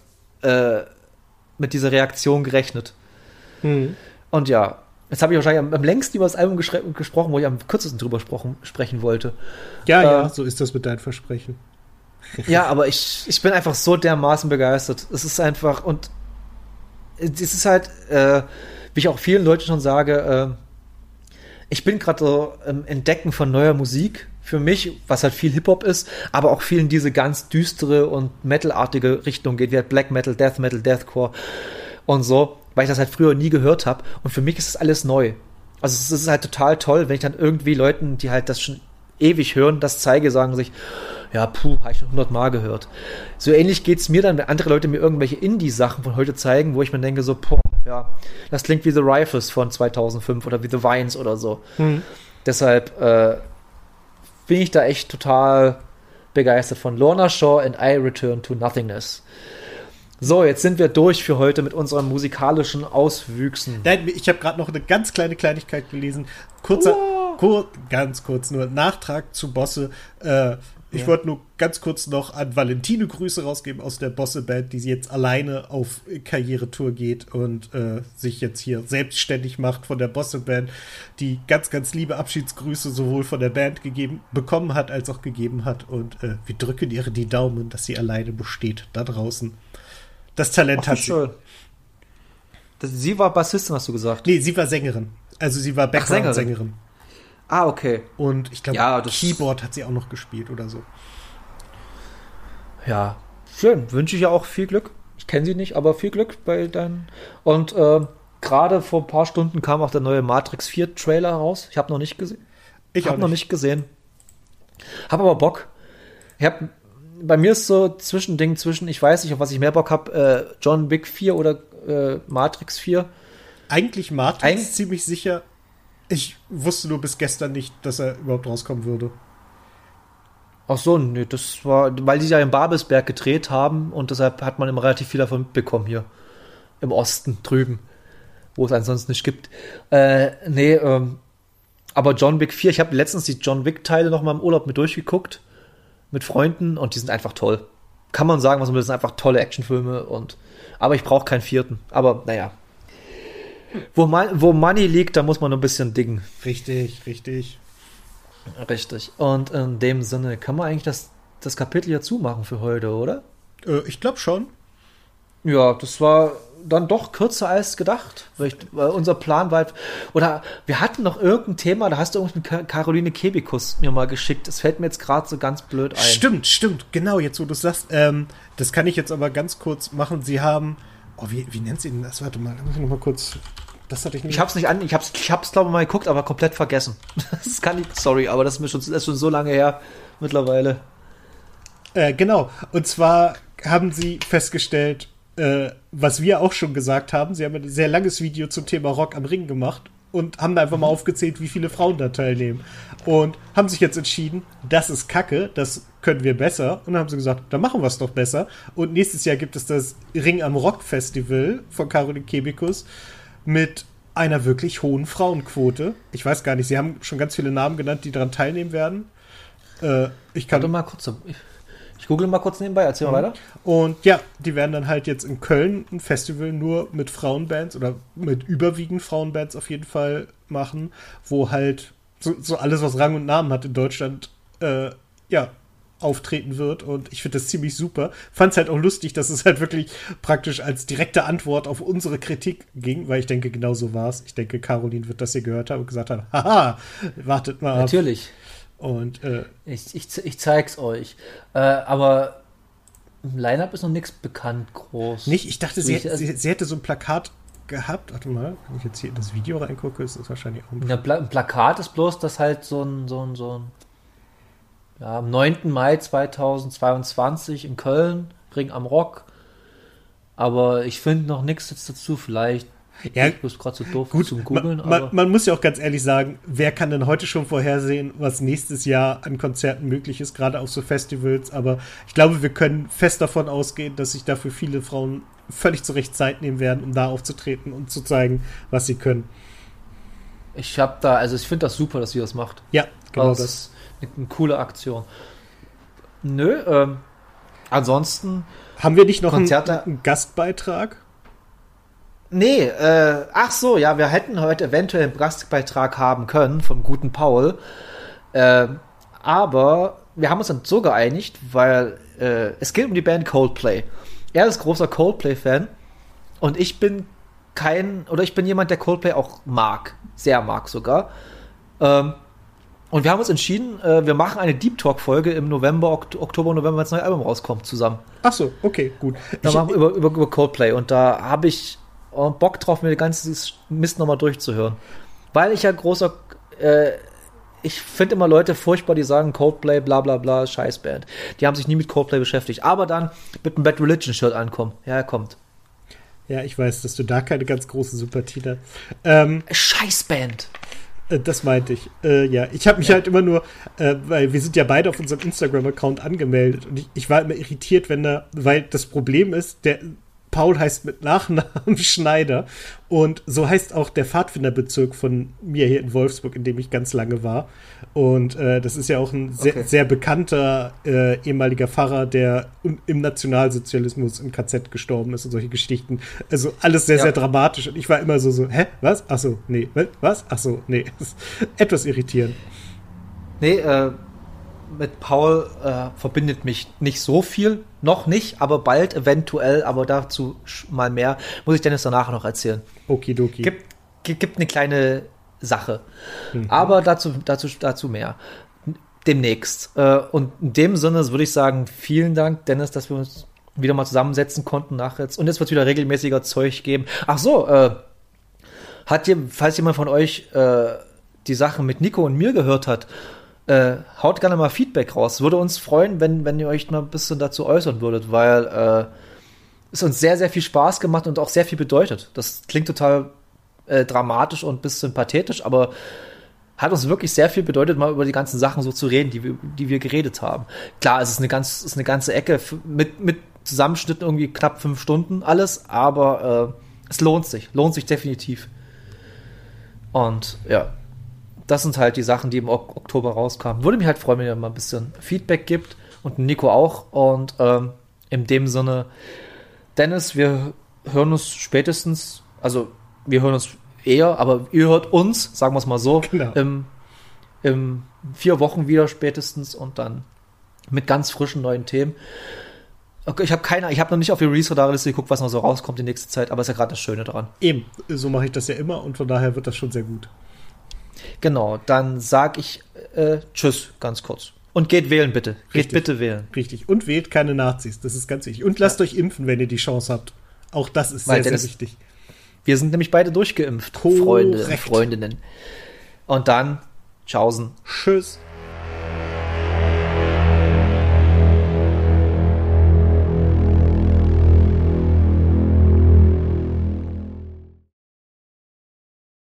äh, mit dieser Reaktion gerechnet. Mhm. Und ja, jetzt habe ich wahrscheinlich am, am, längsten über das Album gesprochen, wo ich am kürzesten drüber sprechen wollte. Ja, äh, ja, so ist das mit deinen Versprechen. ja, aber ich, ich bin einfach so dermaßen begeistert. Es ist einfach, und es ist halt, äh, wie ich auch vielen Leuten schon sage, äh, ich bin gerade so im Entdecken von neuer Musik für mich, was halt viel Hip-Hop ist, aber auch viel in diese ganz düstere und Metal-artige Richtung geht, wie halt Black Metal, Death Metal, Deathcore und so, weil ich das halt früher nie gehört habe. Und für mich ist das alles neu. Also es ist halt total toll, wenn ich dann irgendwie Leuten, die halt das schon ewig hören, das zeige, sagen sich, ja, puh, habe ich schon hundertmal gehört. So ähnlich geht es mir dann, wenn andere Leute mir irgendwelche Indie-Sachen von heute zeigen, wo ich mir denke, so, boah, ja, das klingt wie The Rifles von 2005 oder wie The Vines oder so. Mhm. Deshalb äh, bin ich da echt total begeistert von Lorna Shaw and I Return to Nothingness. So, jetzt sind wir durch für heute mit unseren musikalischen Auswüchsen. Nein, ich habe gerade noch eine ganz kleine Kleinigkeit gelesen. Kurzer, kur, ganz kurz nur Nachtrag zu Bosse. Äh, ich Ja. wollte nur ganz kurz noch an Valentine Grüße rausgeben aus der Bosse-Band, die jetzt alleine auf Karrieretour geht und äh, sich jetzt hier selbstständig macht von der Bosse-Band, die ganz, ganz liebe Abschiedsgrüße sowohl von der Band gegeben, bekommen hat, als auch gegeben hat. Und äh, wir drücken ihr die Daumen, dass sie alleine besteht da draußen. Das Talent Ach, hat sie. schön. Das, sie war Bassistin, hast du gesagt. Nee, sie war Sängerin. Also sie war Background-Sängerin. Ah, okay. Und ich glaube, Ja, das- Keyboard hat sie auch noch gespielt oder so. Ja, schön. Wünsche ich ja auch viel Glück. Ich kenne sie nicht, aber viel Glück bei deinen. Und äh, gerade vor ein paar Stunden kam auch der neue Matrix 4 Trailer raus. Ich habe noch nicht gesehen. Ich habe noch nicht gesehen. Habe aber Bock. Ich hab, bei mir ist so Zwischending zwischen, ich weiß nicht, auf was ich mehr Bock habe, äh, John Wick 4 oder äh, Matrix 4. Eigentlich Matrix Eig- ziemlich sicher. Ich wusste nur bis gestern nicht, dass er überhaupt rauskommen würde. Ach so, nee, das war, weil die ja in Babelsberg gedreht haben und deshalb hat man immer relativ viel davon mitbekommen hier. Im Osten drüben, wo es ansonsten nicht gibt. Äh, nee, ähm, aber John Wick 4, ich habe letztens die John Wick-Teile noch mal im Urlaub mit durchgeguckt. Mit Freunden und die sind einfach toll. Kann man sagen, was man will, das sind einfach tolle Actionfilme und, aber ich brauche keinen vierten. Aber naja. Wo, wo Money liegt, da muss man ein bisschen diggen. Richtig, richtig. Richtig. Und in dem Sinne kann man eigentlich das, das Kapitel hier zumachen für heute, oder? Äh, ich glaube schon. Ja, das war dann doch kürzer als gedacht. Weil, ich, weil unser Plan war halt, oder wir hatten noch irgendein Thema, da hast du irgendwie Caroline Kebikus mir mal geschickt. Das fällt mir jetzt gerade so ganz blöd ein. Stimmt, stimmt. Genau, jetzt wo du es sagst. Ähm, das kann ich jetzt aber ganz kurz machen. Sie haben. Oh, wie, wie nennt sie denn das? Warte mal, muss ich noch mal kurz. Das hatte ich nicht. Ich hab's nicht an, ich hab's, ich hab's glaube ich mal geguckt, aber komplett vergessen. Das kann ich, sorry, aber das ist mir schon, das ist schon so lange her mittlerweile. Äh, genau. Und zwar haben sie festgestellt, äh, was wir auch schon gesagt haben. Sie haben ein sehr langes Video zum Thema Rock am Ring gemacht und haben da einfach mal aufgezählt, wie viele Frauen da teilnehmen. Und haben sich jetzt entschieden, das ist Kacke, das können wir besser. Und dann haben sie gesagt, dann machen wir es doch besser. Und nächstes Jahr gibt es das Ring am Rock Festival von Caroline Kebikus mit einer wirklich hohen Frauenquote. Ich weiß gar nicht, sie haben schon ganz viele Namen genannt, die daran teilnehmen werden. Äh, ich kann Warte mal kurz. Ich, google mal kurz nebenbei, erzähl mal weiter. und ja, die werden dann halt jetzt in Köln ein Festival nur mit Frauenbands oder mit überwiegend Frauenbands auf jeden Fall machen, wo halt so, so alles, was Rang und Namen hat in Deutschland, äh, ja, auftreten wird. Und ich finde das ziemlich super. Fand es halt auch lustig, dass es halt wirklich praktisch als direkte Antwort auf unsere Kritik ging, weil ich denke, genau so war es. Ich denke, Caroline wird das hier gehört haben und gesagt haben, haha, wartet mal ab. Natürlich. Und äh, Ich, ich, ich zeig's euch. Äh, aber im Line-Up ist noch nichts bekannt groß. Nicht, ich dachte, sie, Ich- sie, sie hätte so ein Plakat gehabt. Warte mal, wenn ich jetzt hier in das Video reingucke, ist das wahrscheinlich auch ein Ja, Pla ein Plakat ist bloß, dass halt so ein, so ein, so ein, ja, am 9. Mai 2022 in Köln, Ring am Rock. Aber ich finde noch nichts jetzt dazu. Vielleicht, Ja, ich bin gerade so doof Gut, zum Googeln, man, man, man muss ja auch ganz ehrlich sagen, wer kann denn heute schon vorhersehen, was nächstes Jahr an Konzerten möglich ist, gerade auf so Festivals. Aber ich glaube, wir können fest davon ausgehen, dass sich dafür viele Frauen völlig zu Recht Zeit nehmen werden, um da aufzutreten und zu zeigen, was sie können. ich habe da, also ich finde das super, dass sie das macht. Ja, genau das das. ist eine, eine coole Aktion. Nö, ähm, ansonsten Haben wir nicht noch einen, einen Gastbeitrag? Nee, äh, ach so, ja, wir hätten heute eventuell einen Gastbeitrag haben können vom guten Paul. Äh, aber wir haben uns dann so geeinigt, weil äh, es geht um die Band Coldplay. Er ist großer Coldplay-Fan und ich bin kein, oder ich bin jemand, der Coldplay auch mag, sehr mag sogar. Ähm, und wir haben uns entschieden, äh, wir machen eine Deep Talk-Folge im November, Okt Oktober, November, wenn das neue Album rauskommt, zusammen. Ach so, okay, gut. Da machen wir über, über, über Coldplay und da habe ich äh, Bock drauf, mir den ganzen Mist nochmal durchzuhören. Weil ich ja großer, äh, ich finde immer Leute furchtbar, die sagen Coldplay, bla bla bla, Scheißband. Die haben sich nie mit Coldplay beschäftigt. Aber dann mit einem Bad Religion Shirt ankommen. Ja, er kommt. ja, ich weiß, dass du da keine ganz große Sympathie hast. Ähm, Scheißband. Äh, Das meinte ich. Äh, ja, ich habe mich halt immer nur, äh, weil wir sind ja beide auf unserem Instagram-Account angemeldet und ich, ich war immer irritiert, wenn da, weil das Problem ist, der, Paul heißt mit Nachnamen Schneider. Und so heißt auch der Pfadfinderbezirk von mir hier in Wolfsburg, in dem ich ganz lange war. Und äh, das ist ja auch ein sehr, Okay. sehr bekannter äh, ehemaliger Pfarrer, der im Nationalsozialismus im KZ gestorben ist und solche Geschichten. Also alles sehr, Ja. sehr dramatisch. Und ich war immer so, so, hä? Was? Ach so, nee. Was? Ach so, nee. Etwas irritierend. Nee, äh, mit Paul äh, verbindet mich nicht so viel. Noch nicht, aber bald eventuell, aber dazu mal mehr. Muss ich Dennis danach noch erzählen. Okidoki. Gibt, gibt, eine kleine Sache. Aber dazu, dazu, dazu mehr. Demnächst. Äh, und in dem Sinne würde ich sagen, vielen Dank, Dennis, dass wir uns wieder mal zusammensetzen konnten nach jetzt. Und jetzt wird wieder regelmäßiger Zeug geben. Ach so, äh, hat ihr, falls jemand von euch äh, die Sache mit Nico und mir gehört hat, äh, haut gerne mal Feedback raus. Würde uns freuen, wenn, wenn ihr euch mal ein bisschen dazu äußern würdet, weil äh, es uns sehr, sehr viel Spaß gemacht und auch sehr viel bedeutet. Das klingt total äh, dramatisch und ein bisschen pathetisch, aber hat uns wirklich sehr viel bedeutet, mal über die ganzen Sachen so zu reden, die wir, die wir geredet haben. Klar, es ist eine, ganz, ist eine ganze Ecke mit, mit Zusammenschnitten irgendwie knapp fünf Stunden alles, aber äh, es lohnt sich, lohnt sich definitiv. Und ja, das sind halt die Sachen, die im Ok Oktober rauskamen. Würde mich halt freuen, wenn ihr mal ein bisschen Feedback gibt und Nico auch. Und ähm, in dem Sinne, Dennis, wir hören uns spätestens, also wir hören uns eher, aber ihr hört uns, sagen wir es mal so, Genau. im, im vier Wochen wieder spätestens und dann mit ganz frischen neuen Themen. Okay, ich habe keine, ich habe noch nicht auf die Release-Radar-Liste geguckt, was noch so rauskommt die nächste Zeit, aber ist ja gerade das Schöne dran. Eben, so mache ich das ja immer und von daher wird das schon sehr gut. Genau, dann sag ich äh, Tschüss, ganz kurz. Und geht wählen, bitte. Geht Richtig. bitte wählen. Richtig. Und wählt keine Nazis, das ist ganz wichtig. Und lasst euch impfen, wenn ihr die Chance habt. Auch das ist Weil sehr, sehr wichtig. Wir sind nämlich beide durchgeimpft, Korrekt. Freunde und Freundinnen. Und dann, tschaußen. Tschüss.